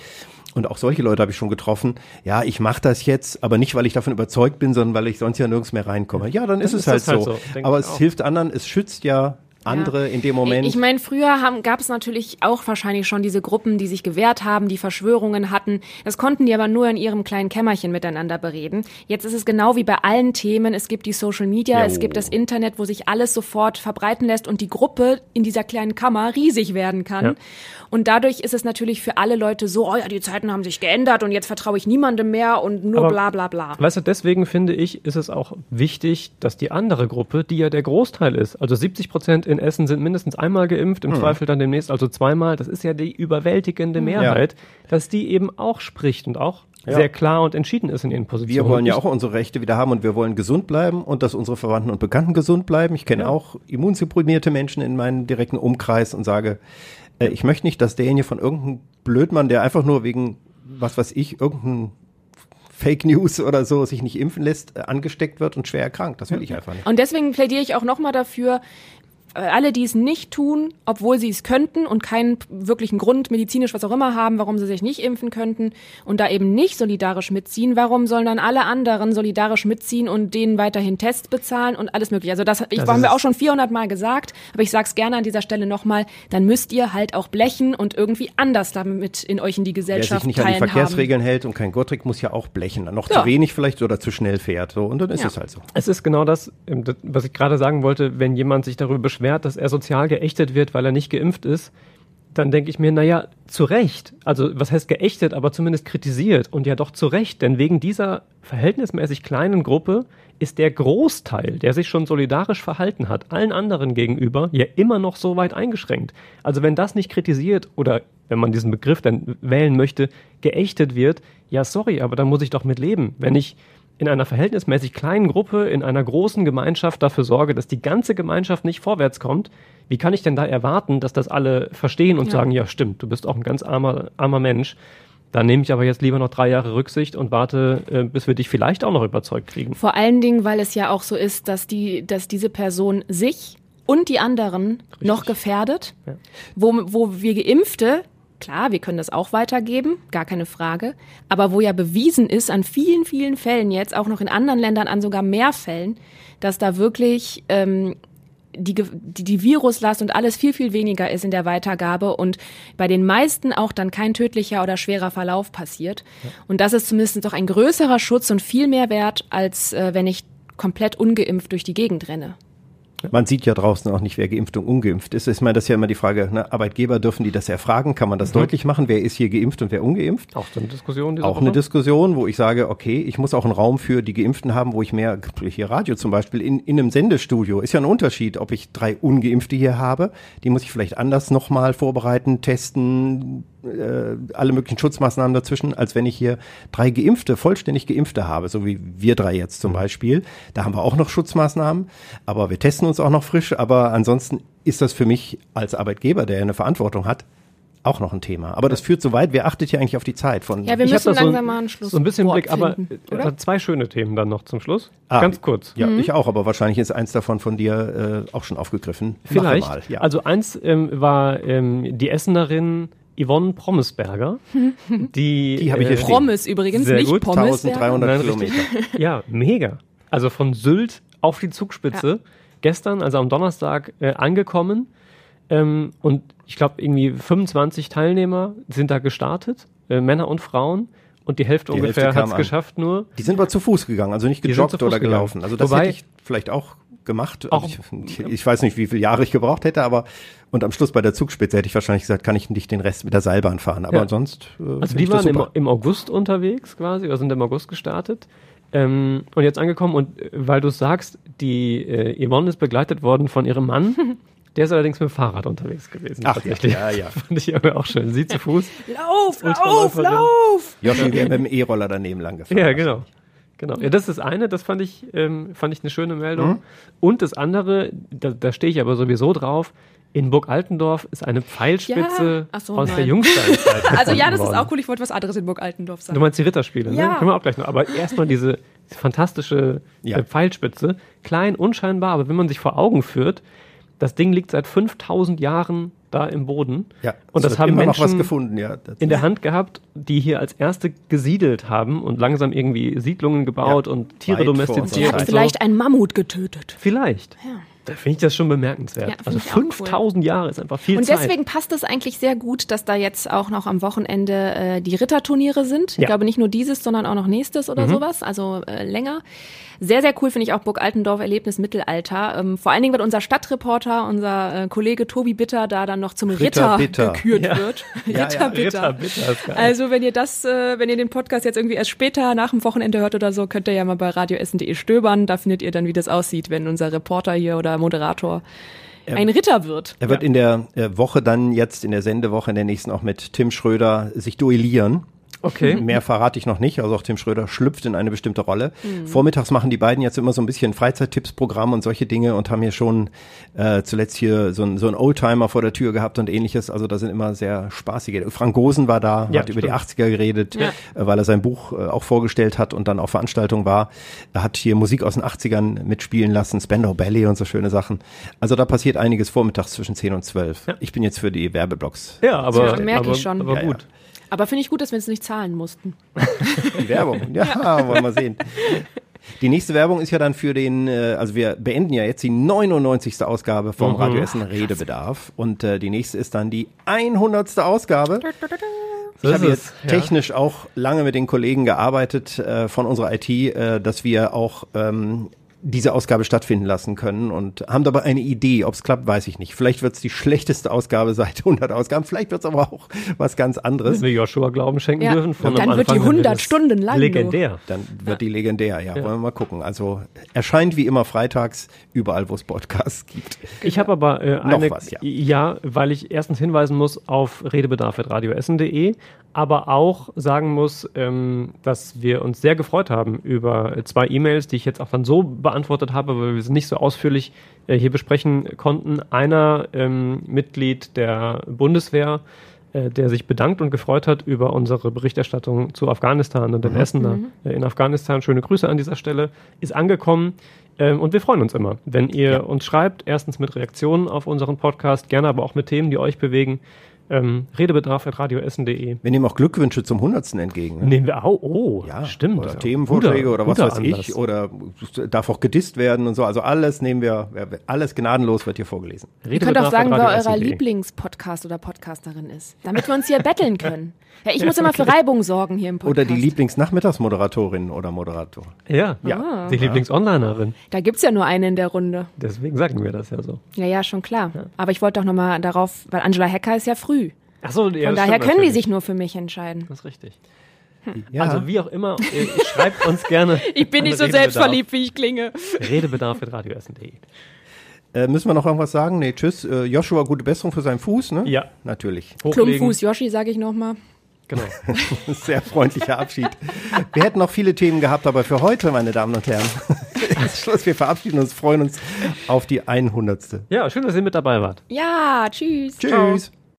und auch solche Leute habe ich schon getroffen. Ja, ich mache das jetzt, aber nicht, weil ich davon überzeugt bin, sondern weil ich sonst ja nirgends mehr reinkomme. Ja, dann, dann ist, es halt, halt so. so aber es auch. hilft anderen, es schützt ja andere ja. in dem Moment. Ich meine, früher gab es natürlich auch wahrscheinlich schon diese Gruppen, die sich gewehrt haben, die Verschwörungen hatten. Das konnten die aber nur in ihrem kleinen Kämmerchen miteinander bereden. Jetzt ist es genau wie bei allen Themen. Es gibt die Social Media, jo. es gibt das Internet, wo sich alles sofort verbreiten lässt und die Gruppe in dieser kleinen Kammer riesig werden kann. Ja. Und dadurch ist es natürlich für alle Leute so, oh ja, die Zeiten haben sich geändert und jetzt vertraue ich niemandem mehr und nur aber, bla bla bla. Weißt du, deswegen finde ich, ist es auch wichtig, dass die andere Gruppe, die ja der Großteil ist, also 70 Prozent in Essen sind mindestens einmal geimpft, im hm. Zweifel dann demnächst also zweimal, das ist ja die überwältigende hm. Mehrheit, ja. dass die eben auch spricht und auch ja. sehr klar und entschieden ist in ihren Positionen. Wir wollen ja auch unsere Rechte wieder haben und wir wollen gesund bleiben und dass unsere Verwandten und Bekannten gesund bleiben. Ich kenne ja. auch immunsupprimierte Menschen in meinem direkten Umkreis und sage, äh, ich möchte nicht, dass derjenige von irgendeinem Blödmann, der einfach nur wegen, was weiß ich, irgendein Fake News oder so sich nicht impfen lässt, äh, angesteckt wird und schwer erkrankt. Das will ich einfach nicht. Und deswegen plädiere ich auch nochmal dafür, alle, die es nicht tun, obwohl sie es könnten und keinen wirklichen Grund, medizinisch was auch immer haben, warum sie sich nicht impfen könnten und da eben nicht solidarisch mitziehen, warum sollen dann alle anderen solidarisch mitziehen und denen weiterhin Tests bezahlen und alles mögliche. Also das, ich Das haben wir auch schon 400 Mal gesagt, aber ich sag's gerne an dieser Stelle nochmal, dann müsst ihr halt auch blechen und irgendwie anders damit in euch in die Wer Gesellschaft sich nicht an die. Verkehrsregeln hält und kein trägt, muss ja auch blechen. Noch Ja. zu wenig vielleicht oder zu schnell fährt. So, und dann ist Ja. es halt so. Es ist genau das, das, was ich gerade sagen wollte, wenn jemand sich darüber beschwert, dass er sozial geächtet wird, weil er nicht geimpft ist, dann denke ich mir, naja, zu Recht. Also was heißt geächtet, aber zumindest kritisiert. Und ja doch zu Recht, denn wegen dieser verhältnismäßig kleinen Gruppe ist der Großteil, der sich schon solidarisch verhalten hat, allen anderen gegenüber, ja immer noch so weit eingeschränkt. Also wenn das nicht kritisiert oder wenn man diesen Begriff dann wählen möchte, geächtet wird, ja sorry, aber dann muss ich doch mit leben. Wenn ich in einer verhältnismäßig kleinen Gruppe, in einer großen Gemeinschaft dafür sorge, dass die ganze Gemeinschaft nicht vorwärts kommt, wie kann ich denn da erwarten, dass das alle verstehen und Ja. sagen, ja stimmt, du bist auch ein ganz armer, armer Mensch. Dann nehme ich aber jetzt lieber noch drei Jahre Rücksicht und warte, äh, bis wir dich vielleicht auch noch überzeugt kriegen. Vor allen Dingen, weil es ja auch so ist, dass die, dass diese Person sich und die anderen noch gefährdet, Ja. wo, wo wir Geimpfte, klar, wir können das auch weitergeben, gar keine Frage, aber wo ja bewiesen ist an vielen, vielen Fällen jetzt, auch noch in anderen Ländern, an sogar mehr Fällen, dass da wirklich ähm, die, die, die Viruslast und alles viel, viel weniger ist in der Weitergabe und bei den meisten auch dann kein tödlicher oder schwerer Verlauf passiert. Und das ist zumindest doch ein größerer Schutz und viel mehr wert, als äh, wenn ich komplett ungeimpft durch die Gegend renne. Man sieht ja draußen auch nicht, wer geimpft und ungeimpft ist. Ich meine, das ist ja immer die Frage, ne? Arbeitgeber dürfen die das erfragen? Kann man das deutlich machen? Wer ist hier geimpft und wer ungeimpft? Auch so eine Diskussion Auch Woche. eine Diskussion, wo ich sage, okay, ich muss auch einen Raum für die Geimpften haben, wo ich mehr, hier Radio zum Beispiel, in, in einem Sendestudio, ist ja ein Unterschied, ob ich drei Ungeimpfte hier habe, die muss ich vielleicht anders nochmal vorbereiten, testen, äh, alle möglichen Schutzmaßnahmen dazwischen, als wenn ich hier drei Geimpfte, vollständig Geimpfte habe, so wie wir drei jetzt zum Beispiel. Da haben wir auch noch Schutzmaßnahmen, aber wir testen uns auch noch frisch, aber ansonsten ist das für mich als Arbeitgeber, der ja eine Verantwortung hat, auch noch ein Thema. Aber das führt so weit, wer achtet hier eigentlich auf die Zeit von Ja, wir müssen langsam mal einen Schluss. So ein bisschen Blick, aber finden, äh, oder? zwei schöne Themen dann noch zum Schluss. Ah, Ganz kurz. Ja, ich auch, aber wahrscheinlich ist eins davon von dir äh, auch schon aufgegriffen. Vielleicht. Mal, ja. Also eins ähm, war ähm, die Essenerin Yvonne Prommesberger, die, Die habe ich hier stehen. Pommes übrigens, Sehr nicht gut, Pommes. 1300 Nein, Kilometer. Ja, mega. Also von Sylt auf die Zugspitze. Gestern, also am Donnerstag, äh, angekommen. Ähm, und ich glaube, irgendwie 25 Teilnehmer sind da gestartet, äh, Männer und Frauen. Und die Hälfte Die ungefähr hat es geschafft nur. Die sind aber zu Fuß gegangen, also nicht gejoggt oder gegangen. gelaufen. Also das Wobei- hätte ich vielleicht auch gemacht. Auch- ich, ich weiß nicht, wie viele Jahre ich gebraucht hätte, aber und am Schluss bei der Zugspitze hätte ich wahrscheinlich gesagt, kann ich nicht den Rest mit der Seilbahn fahren. Aber Ja. sonst. Äh, Also die waren im, im August unterwegs quasi, oder sind im August gestartet. Ähm, und jetzt angekommen und äh, weil du es sagst, die äh, Yvonne ist begleitet worden von ihrem Mann. Der ist allerdings mit dem Fahrrad unterwegs gewesen. Ach, tatsächlich. ja, ja. Fand ich irgendwie auch schön. Sie zu Fuß. Lauf, lauf, lauf! Joshi wäre mit dem E-Roller daneben lang gefahren. Ja, genau. Genau. Ja, das ist das eine, das fand ich, ähm, fand ich eine schöne Meldung. Mhm. Und das andere, da, da stehe ich aber sowieso drauf, in Burg Altendorf ist eine Pfeilspitze Ja. So, aus der nein. Jungsteinzeit. Also ja, das gefunden ist worden. auch cool. Ich wollte was anderes in Burg Altendorf sagen. Du meinst die Ritterspiele, Ja. ne? Können wir auch gleich noch. Aber erstmal diese, diese fantastische Ja. äh, Pfeilspitze. Klein, unscheinbar, aber wenn man sich vor Augen führt, das Ding liegt seit 5000 Jahren da im Boden. Ja, und das haben Menschen gefunden, ja. Das- in der Hand gehabt, die hier als erste gesiedelt haben und langsam irgendwie Siedlungen gebaut Ja, und Tiere domestiziert. hatten und so. vielleicht einen Mammut getötet. Vielleicht. Ja. Da finde ich das schon bemerkenswert. Ja, find also ich auch cool. 5000 Jahre ist einfach viel Und Zeit. deswegen passt es eigentlich sehr gut, dass da jetzt auch noch am Wochenende äh, die Ritterturniere sind. Ich Ja. glaube nicht nur dieses, sondern auch noch nächstes oder sowas, also äh, länger. Sehr, sehr cool finde ich auch Burg Altendorf Erlebnis Mittelalter. Ähm, vor allen Dingen wird unser Stadtreporter, unser äh, Kollege Tobi Bitter da dann noch zum Ritter, Ritter Bitter. gekürt Ja. wird. Ja, Ritter ja, Bitter. Ritter Bitter. Also wenn ihr das, äh, wenn ihr den Podcast jetzt irgendwie erst später nach dem Wochenende hört oder so, könnt ihr ja mal bei radioessen.de stöbern. Da findet ihr dann, wie das aussieht, wenn unser Reporter hier oder Moderator ein Ritter wird. Er wird in der äh, Woche dann jetzt, in der Sendewoche, in der nächsten auch mit Tim Schröder sich duellieren. Okay. Mehr verrate ich noch nicht. Also auch Tim Schröder schlüpft in eine bestimmte Rolle. Vormittags machen die beiden jetzt immer so ein bisschen Freizeittipps-Programm und solche Dinge und haben hier schon äh, zuletzt hier so ein, so ein Oldtimer vor der Tür gehabt und ähnliches. Also da sind immer sehr spaßige. Frank Gosen war da, Ja, hat über die stimmt. 80er geredet, Ja. äh, weil er sein Buch äh, auch vorgestellt hat und dann auf Veranstaltung war. Er hat hier Musik aus den 80ern mitspielen lassen, Spandau Ballet und so schöne Sachen. Also da passiert einiges vormittags zwischen 10 und 12. Ja. Ich bin jetzt für die Werbeblocks. Ja, aber, Ja, merke aber, ich schon. aber Ja, ja. Aber finde ich gut, dass wir es nicht zahlen mussten. Die Werbung. Ja, wollen wir sehen. Die nächste Werbung ist ja dann für den, äh, also wir beenden ja jetzt die 99. Ausgabe vom Radio Essen Redebedarf und äh, die nächste ist dann die 100. Ausgabe. Ich habe jetzt ja. technisch auch lange mit den Kollegen gearbeitet äh, von unserer IT, äh, dass wir auch ähm, diese Ausgabe stattfinden lassen können und haben dabei eine Idee. Ob es klappt, weiß ich nicht. Vielleicht wird es die schlechteste Ausgabe seit 100 Ausgaben. Vielleicht wird es aber auch was ganz anderes. Wenn wir Joshua Glauben schenken Ja. dürfen. Von Dann wird die Anfang 100 das Stunden lang, du. Legendär. Dann wird die legendär, ja. Wollen wir mal gucken. Also erscheint wie immer freitags überall, wo es Podcasts gibt. Ich habe aber äh, Noch eine, was, ja. ja, weil ich erstens hinweisen muss auf redebedarf.radioessen.de, aber auch sagen muss, ähm, dass wir uns sehr gefreut haben über zwei E-Mails, die ich jetzt auch dann so beantwortet habe, weil wir sie nicht so ausführlich äh, hier besprechen konnten. Einer ähm, Mitglied der Bundeswehr, äh, der sich bedankt und gefreut hat über unsere Berichterstattung zu Afghanistan und dem Essen da äh, in Afghanistan. Schöne Grüße an dieser Stelle. Ist angekommen. Ähm, und wir freuen uns immer, wenn ihr uns schreibt. Erstens mit Reaktionen auf unseren Podcast, gerne aber auch mit Themen, die euch bewegen. Ähm, Redebedarf.radioessen.de. Wir nehmen auch Glückwünsche zum 100. entgegen. Ne? Nehmen wir auch. Oh, Ja, stimmt. Oder Themenvorschläge Guter- oder was weiß Anlass. ich. Oder darf auch gedisst werden und so. Also alles nehmen wir, alles gnadenlos wird hier vorgelesen. Ihr könnt auch sagen, wer euer Redebedarf.radioessen.de. Lieblingspodcast oder Podcasterin ist, damit wir uns hier betteln können. Ja, ich muss immer für Reibung sorgen hier im Podcast. Oder die Lieblingsnachmittagsmoderatorin oder Moderator. Ja, Ja. die Lieblingsonlinerin. Da gibt's ja nur eine in der Runde. Deswegen sagen wir das ja so. Ja, ja, schon klar. Aber ich wollte doch nochmal darauf, weil Angela Hecker ist ja früh. Ach so, ja, Von daher stimmt können die natürlich. sich nur für mich entscheiden. Das ist richtig. Ja. Also wie auch immer, äh, schreibt uns gerne. Ich bin nicht so Redebedarf- selbstverliebt, wie ich klinge. Redebedarf.radioessen.de. Äh, müssen wir noch irgendwas sagen? Nee, tschüss. Äh, Joshua, gute Besserung für seinen Fuß, ne? Ja. Natürlich. Hochlegen. Klumpfuß Yoshi, sage ich nochmal. Genau. Sehr freundlicher Abschied. Wir hätten noch viele Themen gehabt, aber für heute, meine Damen und Herren, ist Schluss. Wir verabschieden uns, freuen uns auf die 100. Ja, schön, dass ihr mit dabei wart. Ja, tschüss. Tschüss.